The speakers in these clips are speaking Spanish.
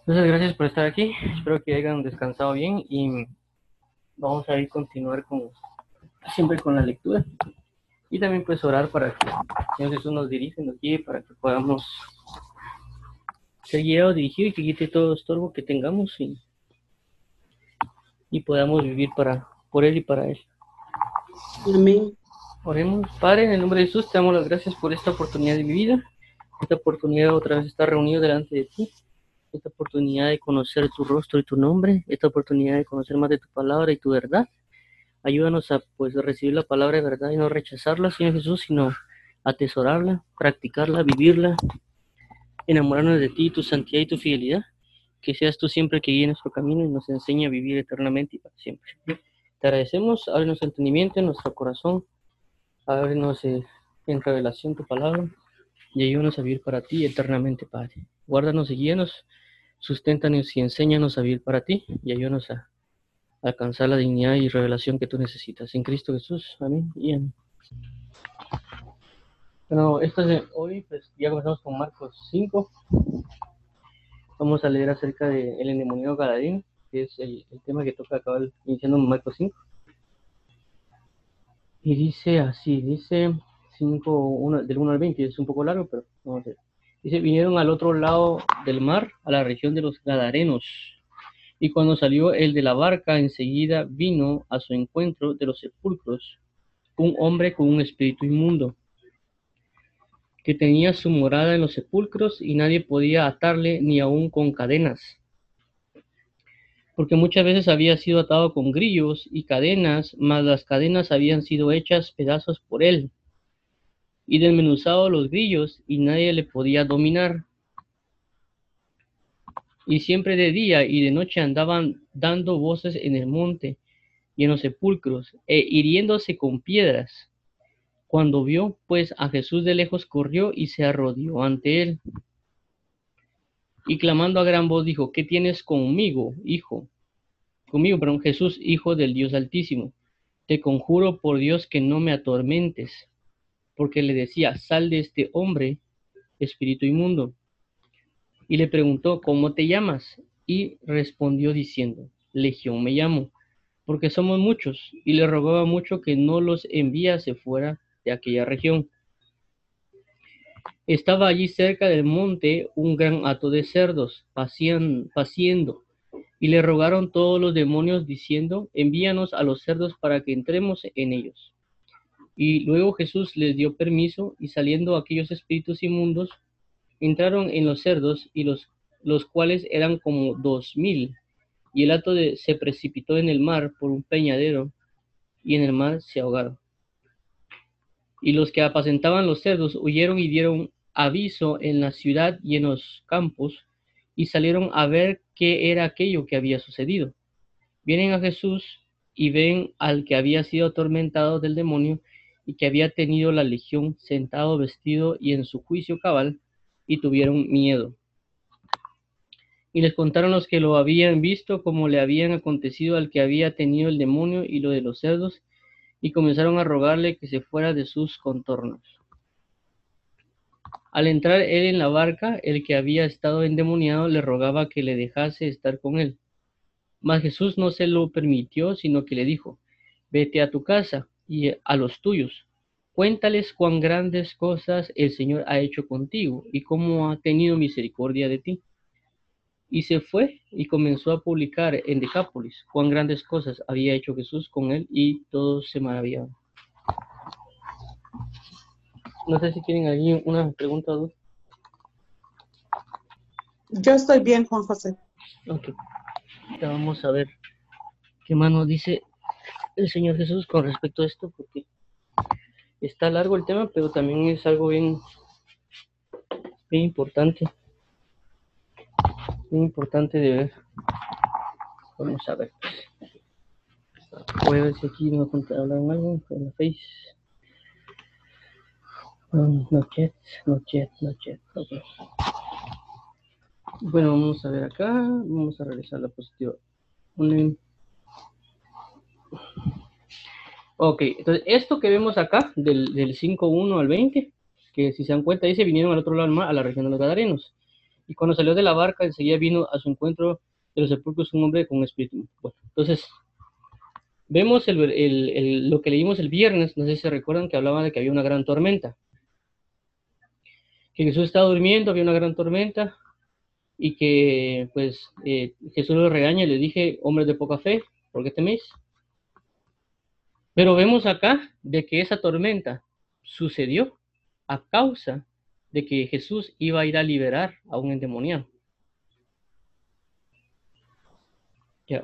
Entonces, gracias por estar aquí. Espero que hayan descansado bien y vamos a ir a continuar con siempre con la lectura y también pues orar para que Señor Jesús nos dirija, nos guíe para que podamos ser guiados, dirigidos y que quite todo estorbo que tengamos y, y podamos vivir para por Él y para Él. Amén. Oremos, Padre, en el nombre de Jesús, te damos las gracias por esta oportunidad de mi vida, esta oportunidad otra vez estar reunido delante de ti, esta oportunidad de conocer tu rostro y tu nombre, esta oportunidad de conocer más de tu palabra y tu verdad. Ayúdanos a pues recibir la palabra de verdad y no rechazarla, Señor Jesús, sino atesorarla, practicarla, vivirla, enamorarnos de ti, tu santidad y tu fidelidad. Que seas tú siempre que guíe nuestro camino y nos enseñe a vivir eternamente y para siempre. Te agradecemos, ábrenos entendimiento en nuestro corazón, ábrenos eh, en revelación tu palabra y ayúdanos a vivir para ti eternamente, Padre. Guárdanos y guíanos, susténtanos y enséñanos a vivir para ti y ayúdanos a alcanzar la dignidad y revelación que tú necesitas. En Cristo Jesús. Amén y amén. Bueno, esto es hoy, pues ya comenzamos con Marcos 5. Vamos a leer acerca del de endemoniado galadín, que es el, tema que toca acabar iniciando Marcos 5. Y dice así, dice 5, del 1 al 20, es un poco largo, pero vamos a ver. Dice, vinieron al otro lado del mar, a la región de los Gadarenos y cuando salió el de la barca, enseguida vino a su encuentro de los sepulcros un hombre con un espíritu inmundo, que tenía su morada en los sepulcros y nadie podía atarle ni aun con cadenas, porque muchas veces había sido atado con grillos y cadenas, mas las cadenas habían sido hechas pedazos por él, y desmenuzado los grillos y nadie le podía dominar y siempre de día y de noche andaban dando voces en el monte y en los sepulcros, e hiriéndose con piedras. Cuando vio, pues, a Jesús de lejos, corrió y se arrodilló ante él. Y clamando a gran voz dijo, ¿qué tienes conmigo, hijo? Conmigo, perdón, Jesús, hijo del Dios Altísimo. Te conjuro por Dios que no me atormentes, porque le decía, sal de este hombre, espíritu inmundo y le preguntó, ¿cómo te llamas? Y respondió diciendo, Legión me llamo, porque somos muchos, y le rogaba mucho que no los enviase fuera de aquella región. Estaba allí cerca del monte un gran hato de cerdos, paciendo, y le rogaron todos los demonios diciendo, envíanos a los cerdos para que entremos en ellos. Y luego Jesús les dio permiso, y saliendo aquellos espíritus inmundos, entraron en los cerdos y los, los cuales eran como dos mil. Y el hato de, se precipitó en el mar por un peñadero y en el mar se ahogaron. Y los que apacentaban los cerdos huyeron y dieron aviso en la ciudad y en los campos y salieron a ver qué era aquello que había sucedido. Vienen a Jesús y ven al que había sido atormentado del demonio y que había tenido la legión sentado vestido y en su juicio cabal y tuvieron miedo. Y les contaron los que lo habían visto como le habían acontecido al que había tenido el demonio y lo de los cerdos, y comenzaron a rogarle que se fuera de sus contornos. Al entrar él en la barca, el que había estado endemoniado le rogaba que le dejase estar con él. Mas Jesús no se lo permitió, sino que le dijo, vete a tu casa y a los tuyos, Cuéntales cuán grandes cosas el Señor ha hecho contigo y cómo ha tenido misericordia de ti. Y se fue y comenzó a publicar en Decápolis cuán grandes cosas había hecho Jesús con él y todos se maravillaban. No sé si tienen alguien una pregunta o dos. Yo estoy bien, Juan José. Ok. Ya vamos a ver qué más nos dice el Señor Jesús con respecto a esto, porque está largo el tema, pero también es algo bien, bien importante. Bien importante de ver. Vamos a ver. Voy a ver si aquí no hablan algo en la face. Um, no chat, no chat, no chat. Okay. Bueno, vamos a ver acá. Vamos a realizar la positiva. Ok, entonces esto que vemos acá, del, del 5.1 al 20, que si se dan cuenta, dice, vinieron al otro lado del mar, a la región de los Gadarenos. Y cuando salió de la barca, enseguida vino a su encuentro de los sepulcros un hombre con espíritu. Entonces, vemos lo que leímos el viernes, no sé si se recuerdan que hablaba de que había una gran tormenta. Que Jesús estaba durmiendo, había una gran tormenta, y que pues eh, Jesús lo regaña y le dije, hombres de poca fe, ¿por qué teméis? Pero vemos acá de que esa tormenta sucedió a causa de que Jesús iba a ir a liberar a un endemoniado.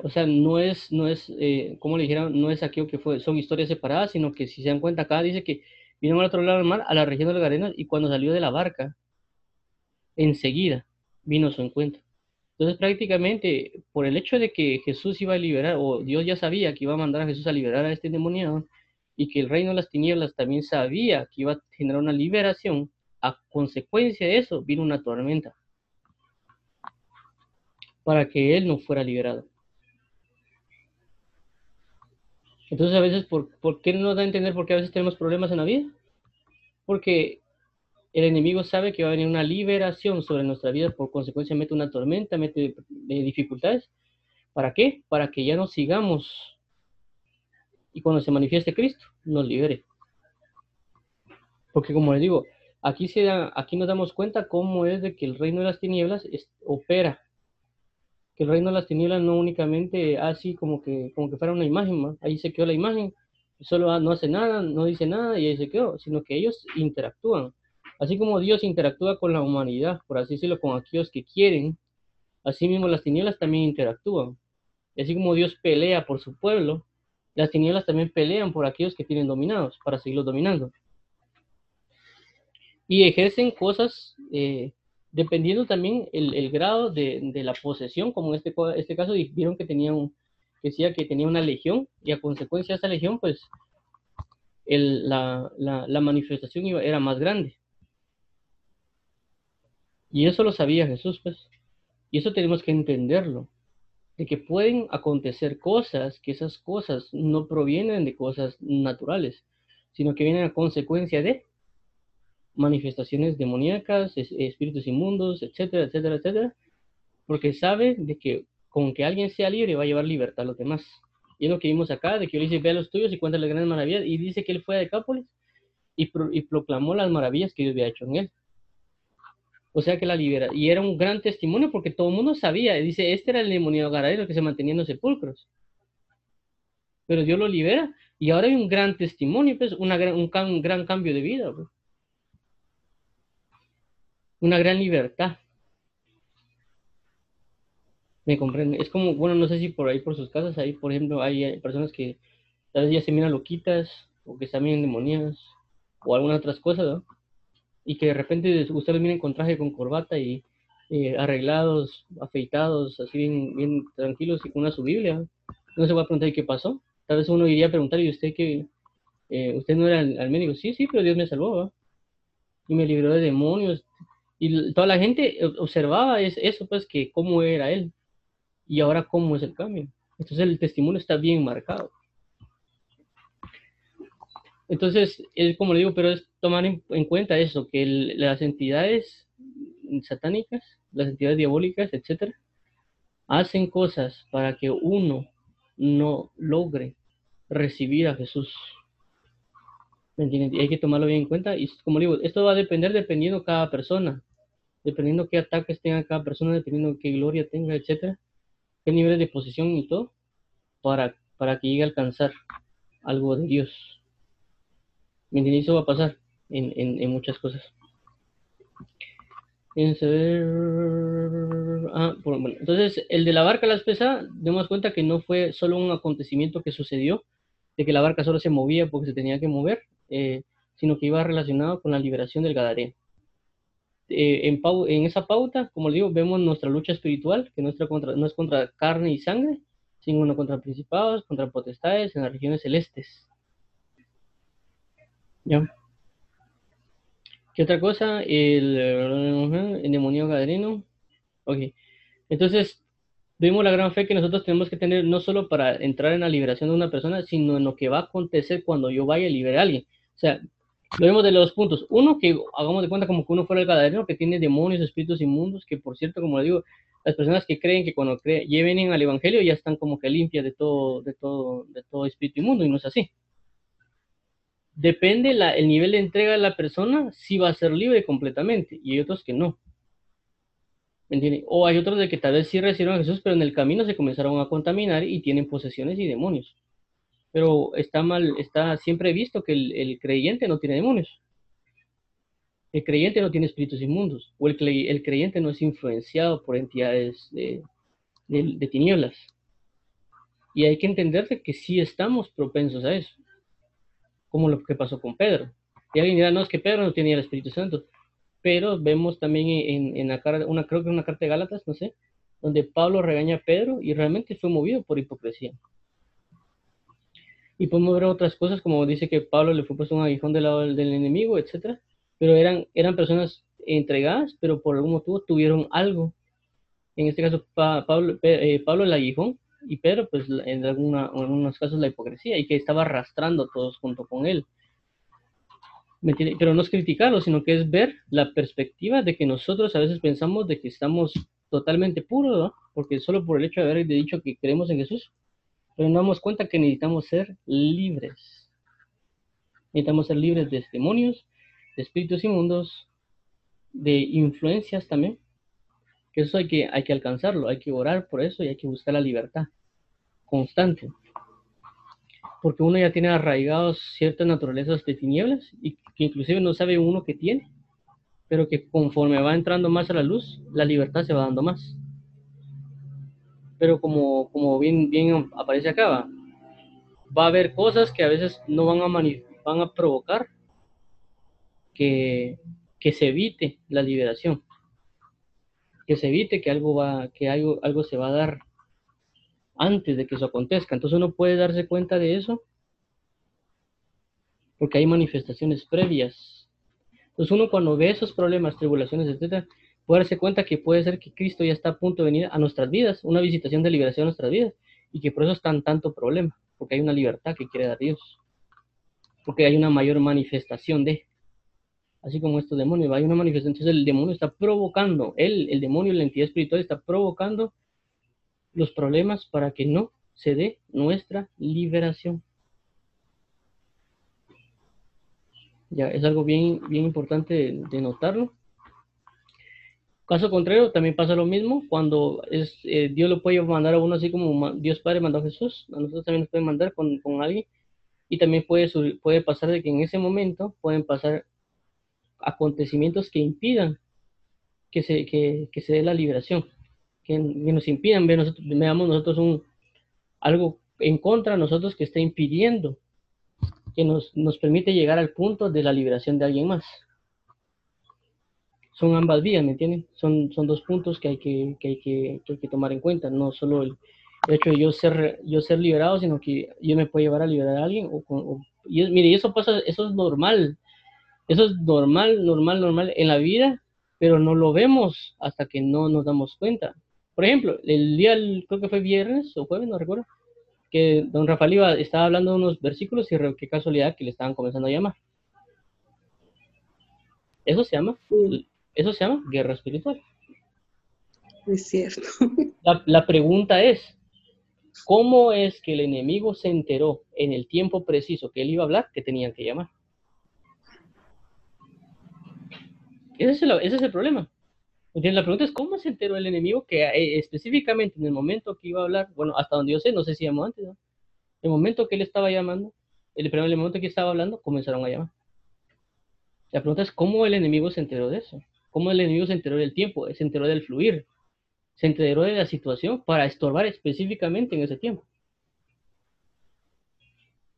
O sea, no es, no es, eh, como le dijeron, no es aquello que fue, son historias separadas, sino que si se dan cuenta acá dice que vino al otro lado del mar, a la región de los Garenas, y cuando salió de la barca, enseguida vino su encuentro. Entonces prácticamente por el hecho de que Jesús iba a liberar, o Dios ya sabía que iba a mandar a Jesús a liberar a este endemoniado, y que el reino de las tinieblas también sabía que iba a generar una liberación, a consecuencia de eso vino una tormenta para que él no fuera liberado. Entonces a veces, ¿por, ¿por qué no da a entender por qué a veces tenemos problemas en la vida? Porque el enemigo sabe que va a venir una liberación sobre nuestra vida, por consecuencia mete una tormenta, mete dificultades. ¿Para qué? Para que ya no sigamos y cuando se manifieste Cristo, nos libere. Porque como les digo, aquí, se da, aquí nos damos cuenta cómo es de que el reino de las tinieblas opera. Que el reino de las tinieblas no únicamente así como que, como que fuera una imagen, ahí se quedó la imagen, solo no hace nada, no dice nada y ahí se quedó, sino que ellos interactúan. Así como Dios interactúa con la humanidad, por así decirlo, con aquellos que quieren, así mismo las tinieblas también interactúan. así como Dios pelea por su pueblo, las tinieblas también pelean por aquellos que tienen dominados, para seguirlos dominando. Y ejercen cosas eh, dependiendo también el, grado de, la posesión, como en este, este caso vieron que tenía un, que decía que tenía una legión, y a consecuencia de esa legión, pues la manifestación era más grande. Y eso lo sabía Jesús, pues. Y eso tenemos que entenderlo. De que pueden acontecer cosas, que esas cosas no provienen de cosas naturales, sino que vienen a consecuencia de manifestaciones demoníacas, espíritus inmundos, etcétera, etcétera, etcétera. Porque sabe de que con que alguien sea libre va a llevar libertad a los demás. Y es lo que vimos acá, de que dice, ve a los tuyos y cuenta las grandes maravillas. Y dice que él fue a Decápolis y, y proclamó las maravillas que Dios había hecho en él. O sea que la libera. Y era un gran testimonio porque todo el mundo sabía. Dice, este era el demonio garadero que se mantenía en los sepulcros. Pero Dios lo libera. Y ahora hay un gran testimonio, pues, una un, gran cambio de vida. Pues. Una gran libertad. Me comprende. Es como, bueno, no sé si por ahí, por sus casas, ahí, por ejemplo, hay personas que tal vez ya se miran loquitas o que están bien demoniadas o algunas otras cosas, ¿no? Y que de repente ustedes miren con traje, con corbata y eh, arreglados, afeitados, así bien, bien tranquilos y con una su Biblia. No se va a preguntar qué pasó. Tal vez uno iría a preguntar, ¿y usted qué? Eh, ¿Usted no era el, médico? Sí, sí, pero Dios me salvó, Y me libró de demonios. Y toda la gente observaba eso, pues, que cómo era él. Y ahora cómo es el cambio. Entonces el testimonio está bien marcado. Entonces, es como le digo, pero es tomar en, cuenta eso, que las entidades satánicas, las entidades diabólicas, etcétera, hacen cosas para que uno no logre recibir a Jesús. ¿Me entienden? hay que tomarlo bien en cuenta. Y como digo, esto va a depender dependiendo cada persona, dependiendo qué ataques tenga cada persona, dependiendo qué gloria tenga, etcétera, qué nivel de posición y todo, para, para que llegue a alcanzar algo de Dios. ¿Me Eso va a pasar en, en, muchas cosas. Ah, entonces, el de la barca las pesa, demos cuenta que no fue solo un acontecimiento que sucedió, de que la barca solo se movía porque se tenía que mover, eh, sino que iba relacionado con la liberación del Gadareno. Eh, en, esa pauta, como les digo, vemos nuestra lucha espiritual, que nuestra no es contra carne y sangre, sino contra principados, contra potestades en las regiones celestes. ¿Ya? ¿Qué otra cosa? El, el demonio gadareno. Ok. Entonces, vemos la gran fe que nosotros tenemos que tener no solo para entrar en la liberación de una persona, sino en lo que va a acontecer cuando yo vaya a liberar a alguien. O sea, Lo vemos de los puntos. Uno, que hagamos de cuenta como que uno fuera el gadareno que tiene demonios, espíritus inmundos, que por cierto, como le digo, las personas que creen que cuando creen, lleven al evangelio ya están como que limpias de todo, de todo, de todo espíritu inmundo, y no es así. Depende la, el nivel de entrega de la persona, si va a ser libre completamente, y hay otros que no. O hay otros de que tal vez sí recibieron a Jesús, pero en el camino se comenzaron a contaminar y tienen posesiones y demonios. Pero está mal, está siempre visto que el, creyente no tiene demonios. El creyente no tiene espíritus inmundos, o el, el creyente no es influenciado por entidades de, de, tinieblas. Y hay que entender que sí estamos propensos a eso, como lo que pasó con Pedro. Y alguien dirá, no, es que Pedro no tenía el Espíritu Santo pero vemos también en, en la una, creo que una carta de Gálatas, no sé, donde Pablo regaña a Pedro y realmente fue movido por hipocresía. Y podemos ver otras cosas, como dice que Pablo le fue puesto un aguijón del lado del, enemigo, etcétera, pero eran, eran personas entregadas, pero por algún motivo tuvieron algo. En este caso, Pablo, eh, Pablo el aguijón y Pedro, pues en, alguna, en algunos casos la hipocresía, y que estaba arrastrando a todos junto con él. Pero no es criticarlo, sino que es ver la perspectiva de que nosotros a veces pensamos de que estamos totalmente puros, ¿no? porque solo por el hecho de haber dicho que creemos en Jesús, pero no damos cuenta que necesitamos ser libres. Necesitamos ser libres de demonios, de espíritus inmundos, de influencias también. Que eso hay que, hay que alcanzarlo, hay que orar por eso y hay que buscar la libertad constante porque uno ya tiene arraigados ciertas naturalezas de tinieblas y que inclusive no sabe uno que tiene, pero que conforme va entrando más a la luz, la libertad se va dando más. Pero como, como bien, bien aparece acá, va, a haber cosas que a veces no van a, van a provocar que, que se evite la liberación, que se evite que algo, va, que algo, algo se va a dar antes de que eso acontezca. Entonces uno puede darse cuenta de eso porque hay manifestaciones previas. Entonces uno cuando ve esos problemas, tribulaciones, etcétera, puede darse cuenta que puede ser que Cristo ya está a punto de venir a nuestras vidas, una visitación de liberación a nuestras vidas, y que por eso es tan tanto problema, porque hay una libertad que quiere dar Dios, porque hay una mayor manifestación de, así como estos demonios, hay una manifestación, entonces el demonio está provocando, él, el demonio, la entidad espiritual está provocando los problemas para que no se dé nuestra liberación. Ya, es algo bien, bien importante de, notarlo. Caso contrario, también pasa lo mismo cuando es, eh, Dios lo puede mandar a uno así como Dios Padre mandó a Jesús, a nosotros también nos puede mandar con, con alguien y también puede, puede pasar de que en ese momento pueden pasar acontecimientos que impidan que se, que, que se dé la liberación que, nos impidan ver nosotros, veamos nosotros un, algo en contra de nosotros que está impidiendo que nos, nos permite llegar al punto de la liberación de alguien más. Son ambas vías, ¿me entienden? Son, son dos puntos que hay que, que hay que, hay que tomar en cuenta, no solo el, hecho de yo ser, yo ser liberado, sino que yo me puedo llevar a liberar a alguien. O, y mire, eso pasa, eso es normal. Eso es normal, normal, normal en la vida, pero no lo vemos hasta que no nos damos cuenta. Por ejemplo, el día, creo que fue viernes o jueves, no recuerdo, que don Rafael iba, estaba hablando de unos versículos y qué casualidad que le estaban comenzando a llamar. Eso se llama, eso se llama guerra espiritual. Es cierto. La, la pregunta es, ¿cómo es que el enemigo se enteró en el tiempo preciso que él iba a hablar que tenían que llamar? Ese es el, ese es el problema. La pregunta es, ¿cómo se enteró el enemigo que eh, específicamente en el momento que iba a hablar, bueno, hasta donde yo sé, no sé si llamó antes, ¿no? El momento que él estaba llamando, el primer momento que estaba hablando, comenzaron a llamar. La pregunta es, ¿cómo el enemigo se enteró de eso? ¿Cómo el enemigo se enteró del tiempo? Se enteró del fluir. Se enteró de la situación para estorbar específicamente en ese tiempo.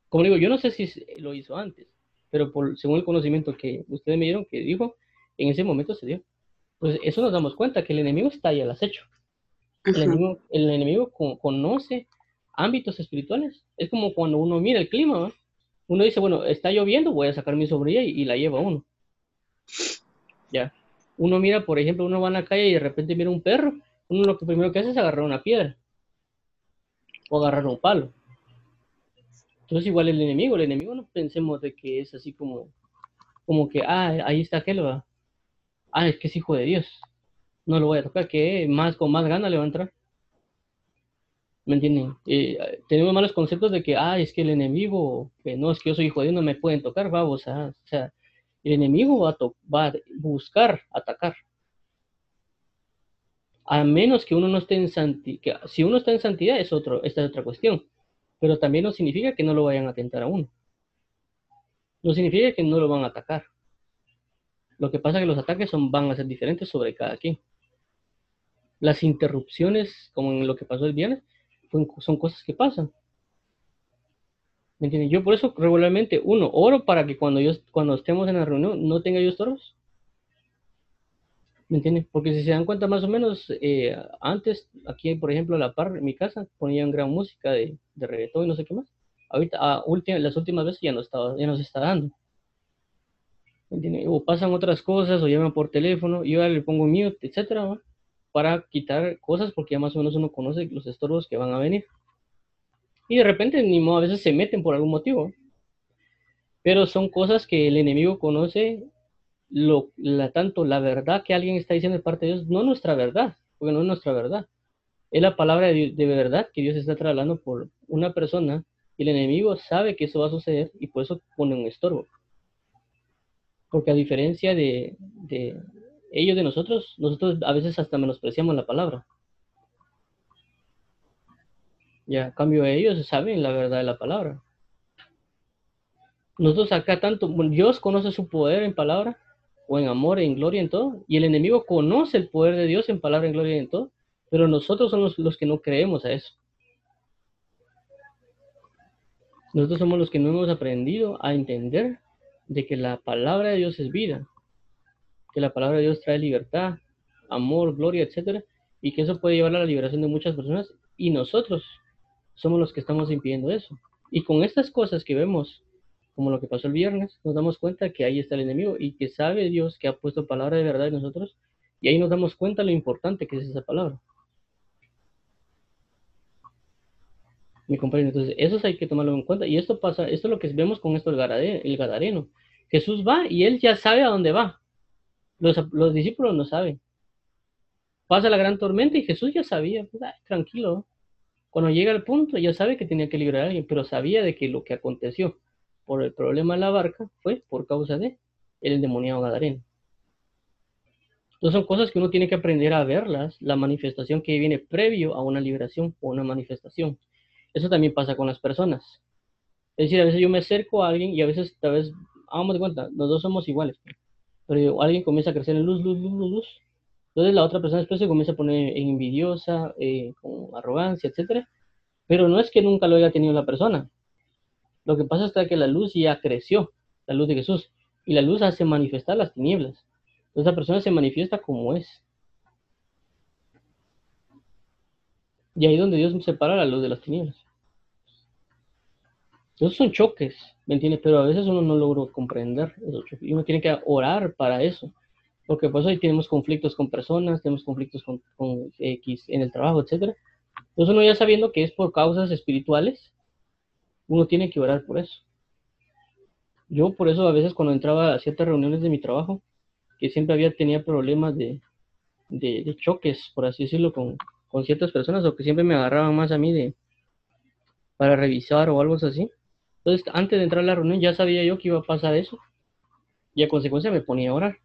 Como digo, yo no sé si lo hizo antes, pero por, según el conocimiento que ustedes me dieron, que dijo, en ese momento se dio pues eso nos damos cuenta que el enemigo está ahí al acecho. El enemigo, el enemigo conoce ámbitos espirituales. Es como cuando uno mira el clima, uno dice, bueno, está lloviendo, voy a sacar mi sombrilla y, la lleva uno. Ya. Uno mira, por ejemplo, uno va a la calle y de repente mira un perro, uno lo que primero que hace es agarrar una piedra o agarrar un palo. Entonces igual el enemigo, el enemigo no pensemos de que es así como como que, ah, ahí está aquel, va. Ah, es que es hijo de Dios. No lo voy a tocar, que más con más gana le va a entrar. ¿Me entienden? Eh, tenemos malos conceptos de que, ah, es que el enemigo, que no, es que yo soy hijo de Dios, no me pueden tocar, vamos, o sea, el enemigo va a, va a buscar atacar. A menos que uno no esté en santidad, si uno está en santidad es otro, esta es otra cuestión, pero también no significa que no lo vayan a atentar a uno. No significa que no lo van a atacar. Lo que pasa es que los ataques son, van a ser diferentes sobre cada quien. Las interrupciones, como en lo que pasó el viernes, son cosas que pasan. ¿Me entiendes? Yo por eso regularmente, uno, oro para que cuando yo cuando estemos en la reunión no tenga yo estorbos. ¿Me entiendes? Porque si se dan cuenta más o menos, eh, antes, aquí por ejemplo, la par, en mi casa, ponían gran música de, de reggaetón y no sé qué más. Ahorita, a las últimas veces ya no, estaba, ya no se está dando. O pasan otras cosas, o llaman por teléfono, yo le pongo mute, etcétera, para quitar cosas porque ya más o menos uno conoce los estorbos que van a venir. Y de repente ni modo, a veces se meten por algún motivo. Pero son cosas que el enemigo conoce lo, tanto la verdad que alguien está diciendo de parte de Dios, no nuestra verdad, porque no es nuestra verdad. Es la palabra de, de verdad que Dios está trasladando por una persona y el enemigo sabe que eso va a suceder y por eso pone un estorbo. Porque a diferencia de, ellos de nosotros, nosotros a veces hasta menospreciamos la palabra. Ya, a cambio ellos saben la verdad de la palabra. Nosotros acá tanto, Dios conoce su poder en palabra, o en amor, en gloria, en todo, y el enemigo conoce el poder de Dios en palabra, en gloria, en todo, pero nosotros somos los que no creemos a eso. Nosotros somos los que no hemos aprendido a entender de que la palabra de Dios es vida, que la palabra de Dios trae libertad, amor, gloria, etcétera, y que eso puede llevar a la liberación de muchas personas y nosotros somos los que estamos impidiendo eso. Y con estas cosas que vemos, como lo que pasó el viernes, nos damos cuenta que ahí está el enemigo y que sabe Dios que ha puesto palabra de verdad en nosotros y ahí nos damos cuenta lo importante que es esa palabra. Mi compañero, entonces eso hay que tomarlo en cuenta y esto pasa, esto es lo que vemos con esto el Gadareno. Jesús va y él ya sabe a dónde va. Los, discípulos no saben. Pasa la gran tormenta y Jesús ya sabía, pues, tranquilo. Cuando llega al punto, ya sabe que tenía que librar a alguien, pero sabía de que lo que aconteció por el problema de la barca fue por causa de el endemoniado Gadareno. Entonces son cosas que uno tiene que aprender a verlas, la manifestación que viene previo a una liberación o una manifestación. Eso también pasa con las personas. Es decir, a veces yo me acerco a alguien y a veces, tal vez, hagamos de cuenta, los dos somos iguales pero alguien comienza a crecer en luz, luz, luz, luz, luz. Entonces la otra persona después se comienza a poner envidiosa, eh, con arrogancia, etc. Pero no es que nunca lo haya tenido la persona. Lo que pasa es que la luz ya creció, la luz de Jesús, y la luz hace manifestar las tinieblas. Entonces la persona se manifiesta como es. Y ahí es donde Dios separa la luz de las tinieblas. Esos son choques, ¿me entiendes? Pero a veces uno no logra comprender esos choques. Y uno tiene que orar para eso. Porque por eso ahí tenemos conflictos con personas, tenemos conflictos con, X en el trabajo, etc. Entonces uno ya sabiendo que es por causas espirituales, uno tiene que orar por eso. Yo por eso a veces cuando entraba a ciertas reuniones de mi trabajo, que siempre había tenía problemas de, de, choques, por así decirlo, con, con, ciertas personas, o que siempre me agarraban más a mí de para revisar o algo así. Entonces, antes de entrar a la reunión ya sabía yo que iba a pasar eso. Y a consecuencia me ponía a orar.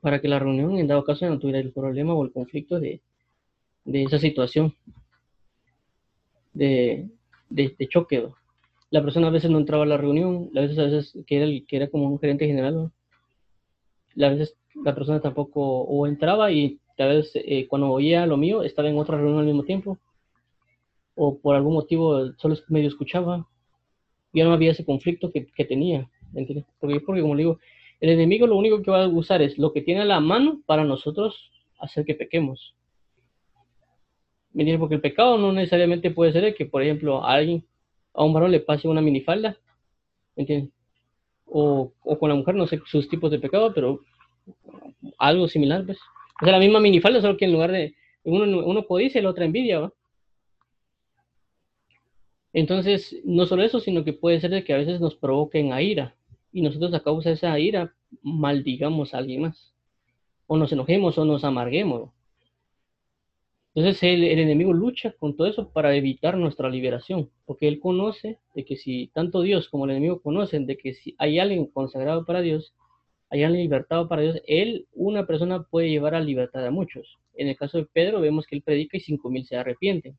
Para que la reunión, en dado caso, no tuviera el problema o el conflicto de, esa situación de, de, choque. La persona a veces no entraba a la reunión, a veces, a veces que, era el, que era como un gerente general. A veces la persona tampoco o entraba y a veces eh, cuando oía lo mío estaba en otra reunión al mismo tiempo o por algún motivo solo medio escuchaba ya no había ese conflicto que, tenía. ¿entiendes? Porque, como digo, el enemigo lo único que va a usar es lo que tiene a la mano para nosotros hacer que pequemos. Porque el pecado no necesariamente puede ser que, por ejemplo, a alguien, a un varón le pase una minifalda, ¿me entiendes? O, o, con la mujer, no sé sus tipos de pecado, pero algo similar, pues. O sea, la misma minifalda, solo que en lugar de uno, uno codicia y la otra envidia, ¿va? Entonces, no solo eso, sino que puede ser de que a veces nos provoquen a ira. y nosotros a causa de esa ira maldigamos a alguien más. O nos enojemos o nos amarguemos. Entonces el, enemigo lucha con todo eso para evitar nuestra liberación, porque él conoce de que si tanto Dios como el enemigo conocen de que si hay alguien consagrado para Dios, hay alguien libertado para Dios, él, una persona puede llevar a libertad a muchos. En el caso de Pedro vemos que él predica y cinco mil se arrepienten.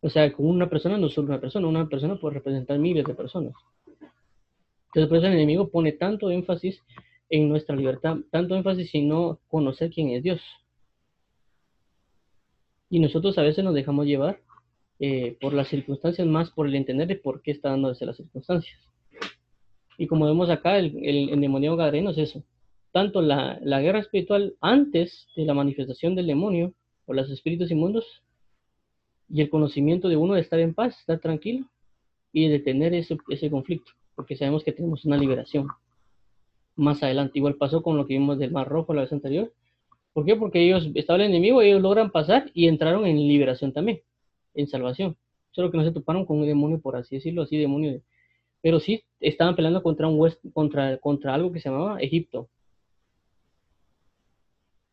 O sea, con una persona no solo una persona, una persona puede representar miles de personas. Entonces, por eso el enemigo pone tanto énfasis en nuestra libertad, tanto énfasis en no conocer quién es Dios. Y nosotros a veces nos dejamos llevar eh, por las circunstancias, más por el entender de por qué está dándose las circunstancias. Y como vemos acá, el, demonio gadareno es eso. Tanto la, la guerra espiritual antes de la manifestación del demonio o los espíritus inmundos y el conocimiento de uno de estar en paz, estar tranquilo y de tener ese, ese conflicto, porque sabemos que tenemos una liberación más adelante. Igual pasó con lo que vimos del Mar Rojo la vez anterior. ¿Por qué? Porque ellos, estaba el enemigo, ellos logran pasar y entraron en liberación también, en salvación. Solo que no se toparon con un demonio, por así decirlo, así demonio. Pero sí estaban peleando contra, un contra, contra algo que se llamaba Egipto.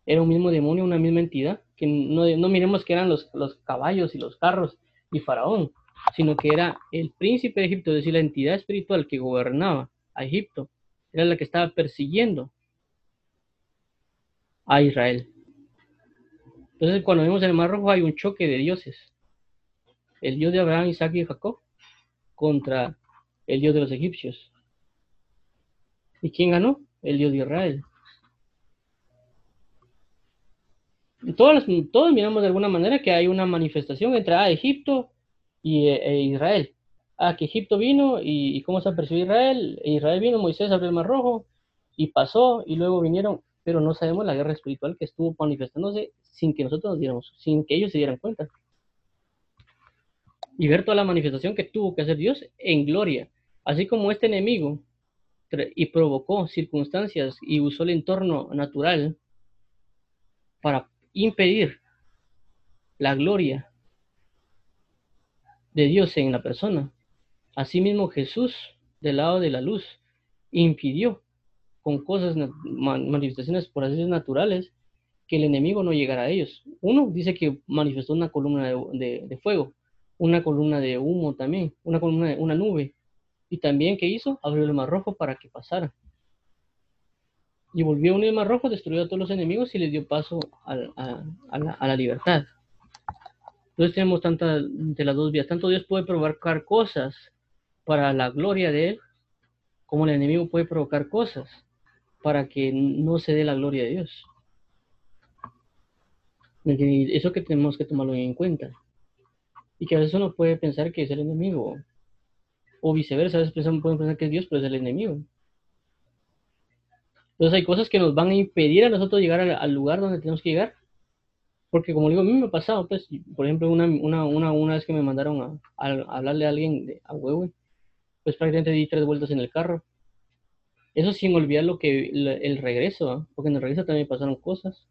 Era un mismo demonio, una misma entidad, que no, no miremos que eran los, los caballos y los carros y Faraón, sino que era el príncipe de Egipto, es decir, la entidad espiritual que gobernaba a Egipto, era la que estaba persiguiendo a Israel. Entonces, cuando vemos el Mar Rojo hay un choque de dioses. El Dios de Abraham, Isaac y Jacob contra el Dios de los egipcios. ¿Y quién ganó? El Dios de Israel. Todos, todos miramos de alguna manera que hay una manifestación entre ah, Egipto y e Israel. Ah, que Egipto vino y, y cómo se apercibió Israel. E Israel vino, Moisés abrió el Mar Rojo y pasó y luego vinieron, pero no sabemos la guerra espiritual que estuvo manifestándose sin que nosotros nos diéramos, sin que ellos se dieran cuenta. Y ver toda la manifestación que tuvo que hacer Dios en gloria. Así como este enemigo y provocó circunstancias y usó el entorno natural para impedir la gloria de Dios en la persona. Asimismo Jesús, del lado de la luz, impidió con cosas, manifestaciones por así naturales, que el enemigo no llegara a ellos. Uno dice que manifestó una columna de, de, fuego, una columna de humo también, una columna de una nube, y también, ¿qué hizo? Abrió el mar rojo para que pasara. Y volvió a unir rojo, destruyó a todos los enemigos y les dio paso a, la, libertad. Entonces tenemos tantas de las dos vías. Tanto Dios puede provocar cosas para la gloria de Él, como el enemigo puede provocar cosas para que no se dé la gloria de Dios. Eso que tenemos que tomarlo en cuenta. Y que a veces uno puede pensar que es el enemigo o viceversa, a veces pueden pensar que es Dios, pero es el enemigo. Entonces hay cosas que nos van a impedir a nosotros llegar al, lugar donde tenemos que llegar. Porque como digo, a mí me ha pasado, pues, por ejemplo, una, una, una, una vez que me mandaron a, hablarle a alguien de, a huevo, pues prácticamente di tres vueltas en el carro. Eso sin olvidar lo que el, regreso, ¿eh? porque en el regreso también pasaron cosas.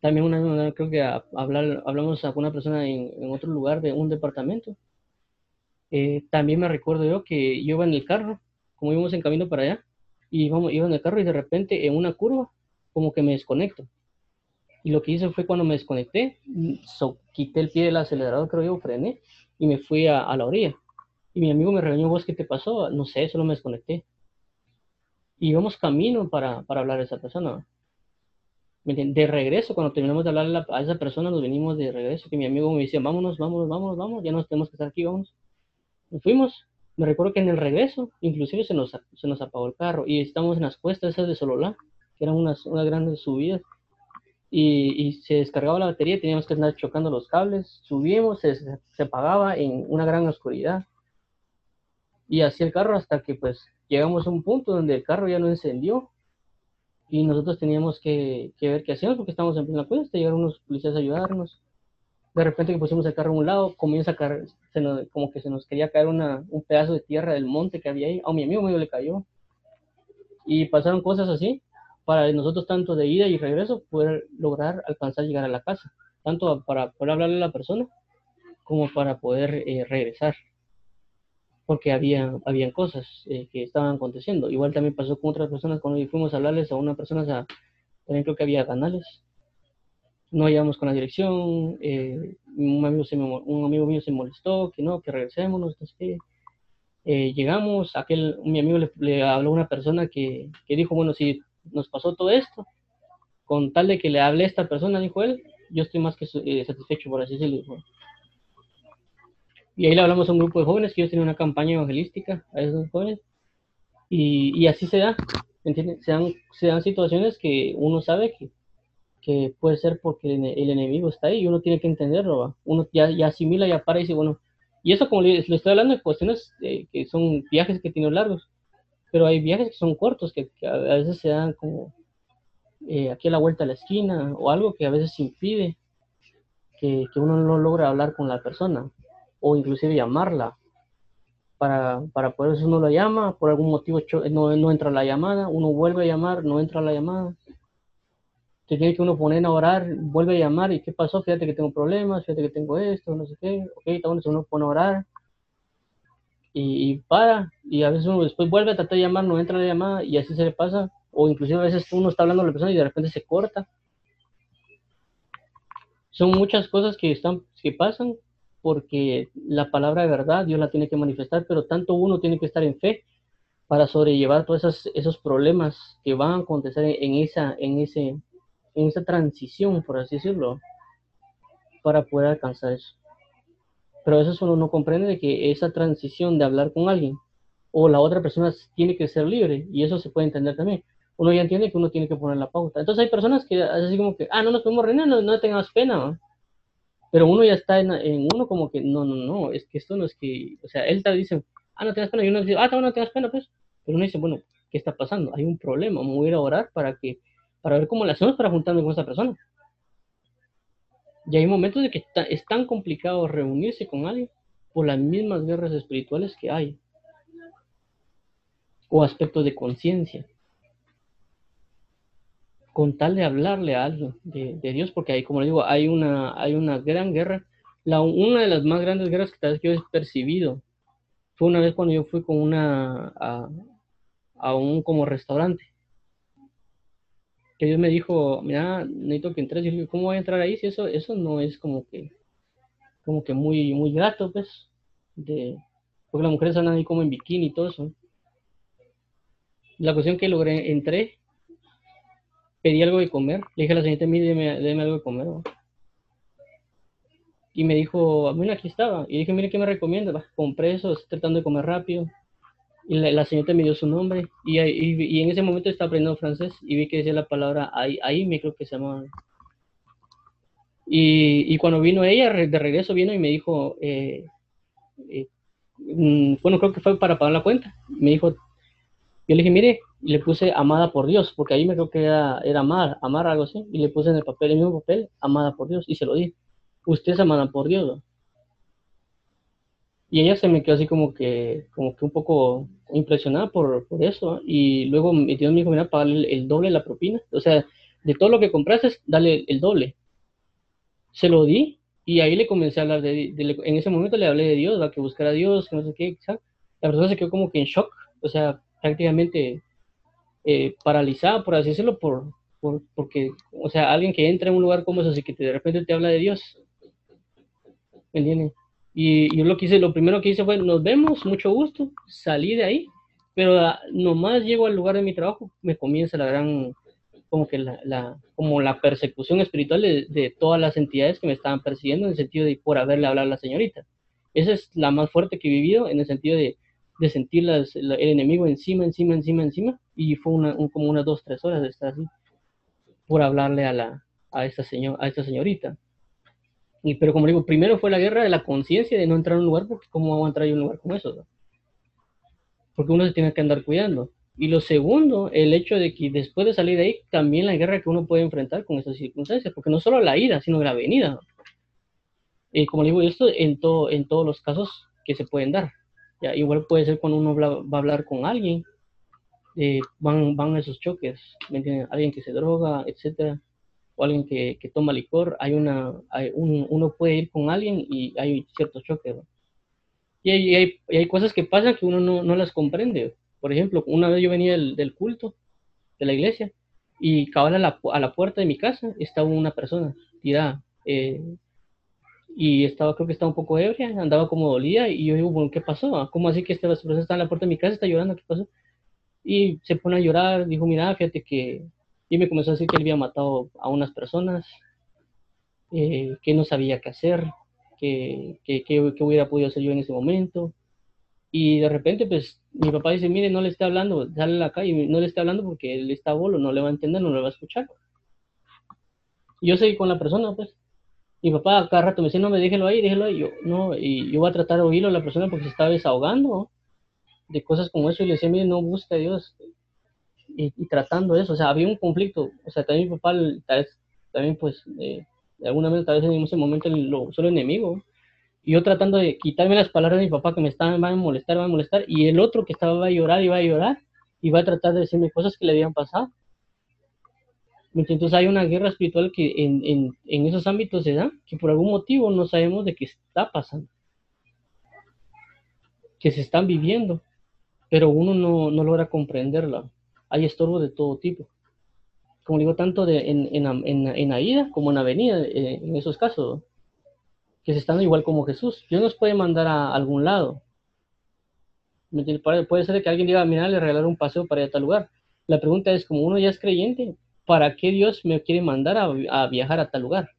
También una vez creo que a, hablamos a una persona en, en otro lugar de un departamento eh, también me recuerdo yo que yo iba en el carro, como íbamos en camino para allá, y íbamos, iba en el carro y de repente en una curva como que me desconecto. Y lo que hice fue cuando me desconecté, so, quité el pie del acelerador, creo yo, frené y me fui a, a la orilla. Y mi amigo me regañó, ¿vos qué te pasó? No sé, solo me desconecté. Y íbamos camino para, para hablar a esa persona. De regreso, cuando terminamos de hablar a esa persona, nos venimos de regreso, que mi amigo me decía, vámonos, vámonos, vámonos, vámonos, ya no tenemos que estar aquí, vamos fuimos. Me recuerdo que en el regreso, inclusive se nos, se nos apagó el carro y estamos en las cuestas esas de Sololá, que eran unas, unas grandes subidas. Y, y, se descargaba la batería, teníamos que andar chocando los cables, subimos, se, se apagaba en una gran oscuridad. Y así el carro hasta que pues llegamos a un punto donde el carro ya no encendió y nosotros teníamos que, que ver qué hacíamos porque estábamos en plena cuesta, llegaron unos policías a ayudarnos de repente que pusimos el carro a un lado, comienza a caer, se nos, como que se nos quería caer una, un pedazo de tierra del monte que había ahí, a mi amigo medio le cayó. Y pasaron cosas así, para nosotros tanto de ida y regreso, poder lograr alcanzar llegar a la casa, tanto para poder hablarle a la persona, como para poder eh, regresar. porque había habían cosas eh, que estaban aconteciendo. Igual también pasó con otras personas cuando fuimos a hablarles a una persona, también creo que había canales. No íbamos con la dirección, eh, un, amigo se un amigo mío se molestó, que no, que regresémonos, no sé eh, llegamos, aquel, mi amigo le, habló a una persona que, que dijo, bueno, si nos pasó todo esto, con tal de que le hable a esta persona, dijo él, yo estoy más que satisfecho, por así decirlo. Y ahí le hablamos a un grupo de jóvenes que ellos tienen una campaña evangelística a esos jóvenes. Y, y así se da, ¿entiendes? Se dan, se dan situaciones que uno sabe que, que puede ser porque el, enemigo está ahí y uno tiene que entenderlo. Uno ya, asimila, ya para y dice, bueno, y eso como le, estoy hablando de cuestiones que son viajes que tienen largos, pero hay viajes que son cortos, que, a veces se dan como eh, aquí a la vuelta a la esquina o algo que a veces impide que, que uno no logra hablar con la persona o inclusive llamarla. Para, para poder eso uno lo llama, por algún motivo no, no entra la llamada, uno vuelve a llamar, no entra la llamada. Se tiene que uno poner a orar, vuelve a llamar, ¿y qué pasó? Fíjate que tengo problemas, fíjate que tengo esto, no sé qué. Ok, entonces uno pone a orar y, para, y a veces uno después vuelve a tratar de llamar, no entra la llamada y así se le pasa. O inclusive a veces uno está hablando a la persona y de repente se corta. Son muchas cosas que, están, que pasan porque la palabra de verdad Dios la tiene que manifestar, pero tanto uno tiene que estar en fe para sobrellevar todos esos, esos problemas que van a acontecer en esa, en, ese, en esa transición, por así decirlo, para poder alcanzar eso. Pero a veces uno no comprende de que esa transición de hablar con alguien o la otra persona tiene que ser libre, y eso se puede entender también. Uno ya entiende que uno tiene que poner la pauta. Entonces hay personas que así como que, ah, no nos podemos reinar, no, no tengas pena. ¿no? pero uno ya está en, uno como que, no, no, no, es que esto no es que, o sea, él te dice, ah, no tengas pena, y uno dice, ah, no, no tengas pena, pues, pero uno dice, bueno, ¿qué está pasando? Hay un problema, voy a ir a orar para que, para ver cómo le hacemos para juntarme con esa persona. Y hay momentos de que es tan complicado reunirse con alguien por las mismas guerras espirituales que hay, o aspectos de conciencia con tal de hablarle a alguien de, Dios, porque ahí, como le digo, hay una, hay una gran guerra. Una de las más grandes guerras que tal vez yo he percibido fue una vez cuando yo fui con una, a, un como restaurante. Que Dios me dijo, mira, necesito que entres. Y yo ¿cómo voy a entrar ahí si eso, eso no es como que, como que muy, muy grato, pues? De, porque las mujeres andan ahí como en bikini y todo eso. La cuestión que logré, entré pedí algo de comer. Le dije a la señorita, mire, déme, algo de comer. Y me dijo, mira, aquí estaba. Y dije, mire, ¿qué me recomienda? compré eso, estoy tratando de comer rápido. Y la, señorita me dio su nombre. Y, en ese momento estaba aprendiendo francés y vi que decía la palabra ahí, ahí me creo que se llama. Y, cuando vino ella, de regreso vino y me dijo, eh, eh, mm, bueno, creo que fue para pagar la cuenta. Me dijo, yo le dije, mire, y le puse amada por Dios, porque ahí me creo que era, era amar, amar algo así, y le puse en el papel, el mismo papel, amada por Dios, y se lo di. Usted es amada por Dios. Y ella se me quedó así como que, como que un poco impresionada por, por eso, y luego mi Dios me dijo, mira, pagarle el, doble de la propina, o sea, de todo lo que compraste, dale el doble. Se lo di, y ahí le comencé a hablar de, en ese momento le hablé de Dios, a que buscara a Dios, que no sé qué, la persona se quedó como que en shock, o sea, prácticamente eh, paralizada, por así decirlo, por, por, porque, o sea, alguien que entra en un lugar como eso, y que de repente te habla de Dios, ¿me entiendes? Y yo lo que hice, lo primero que hice fue, nos vemos, mucho gusto, salí de ahí, pero ah, nomás llego al lugar de mi trabajo, me comienza la gran, como que la, la como la persecución espiritual de, de, todas las entidades que me estaban persiguiendo en el sentido de por haberle hablado a la señorita. Esa es la más fuerte que he vivido en el sentido de, de sentir el enemigo encima, encima, encima, encima, y fue una, como unas dos, tres horas de estar así, por hablarle a, la, a, esta, señor, a esta señorita. Y, pero como digo, primero fue la guerra de la conciencia de no entrar en un lugar, porque ¿cómo vamos a entrar en un lugar como eso? Porque uno se tiene que andar cuidando. Y lo segundo, el hecho de que después de salir de ahí, también la guerra que uno puede enfrentar con esas circunstancias, porque no solo la ida, sino la venida. Y como digo, esto en, todo, en todos los casos que se pueden dar igual puede ser cuando uno va a hablar con alguien, eh, van, van esos choques, ¿me entienden? Alguien que se droga, etcétera, o alguien que, que toma licor, hay una, hay un, uno puede ir con alguien y hay ciertos choques. Y hay, hay, cosas que pasan que uno no, no, las comprende. Por ejemplo, una vez yo venía del, del culto de la iglesia y cabal a la, a la, puerta de mi casa estaba una persona tirada. Eh, y estaba, creo que estaba un poco ebria, andaba como dolida, y yo digo, bueno, ¿qué pasó? ¿Cómo así que esta persona está en la puerta de mi casa, está llorando? ¿Qué pasó? Y se pone a llorar, dijo, mira, fíjate que, y me comenzó a decir que él había matado a unas personas, eh, que no sabía qué hacer, que, que, que, hubiera podido hacer yo en ese momento. Y de repente, pues, mi papá dice, mire, no le está hablando, sale a la calle, no le está hablando porque él está bolo, no le va a entender, no le va a escuchar. Yo seguí con la persona, pues, mi papá cada rato me decía, no me déjelo ahí, déjelo ahí. Yo, no, y yo voy a tratar de oírlo a la persona porque se estaba desahogando de cosas como eso y le decía, mire, no busca a Dios. Y, tratando eso, o sea, había un conflicto. O sea, también mi papá, tal vez, también pues, eh, de alguna manera, tal vez en ese momento lo solo enemigo. Y yo tratando de quitarme las palabras de mi papá que me estaban, a molestar, van a molestar. Y el otro que estaba a llorar, iba a llorar, y iba a tratar de decirme cosas que le habían pasado. Entonces hay una guerra espiritual que en, esos ámbitos se da, que por algún motivo no sabemos de qué está pasando, que se están viviendo, pero uno no, logra comprenderla. Hay estorbos de todo tipo. Como digo, tanto de, en, en, Aida como en Avenida, eh, en esos casos, que se están igual como Jesús. Dios nos puede mandar a algún lado. Puede ser que alguien diga, mira, le regalar un paseo para ir a tal lugar. La pregunta es, como uno ya es creyente, ¿para qué Dios me quiere mandar a, viajar a tal lugar?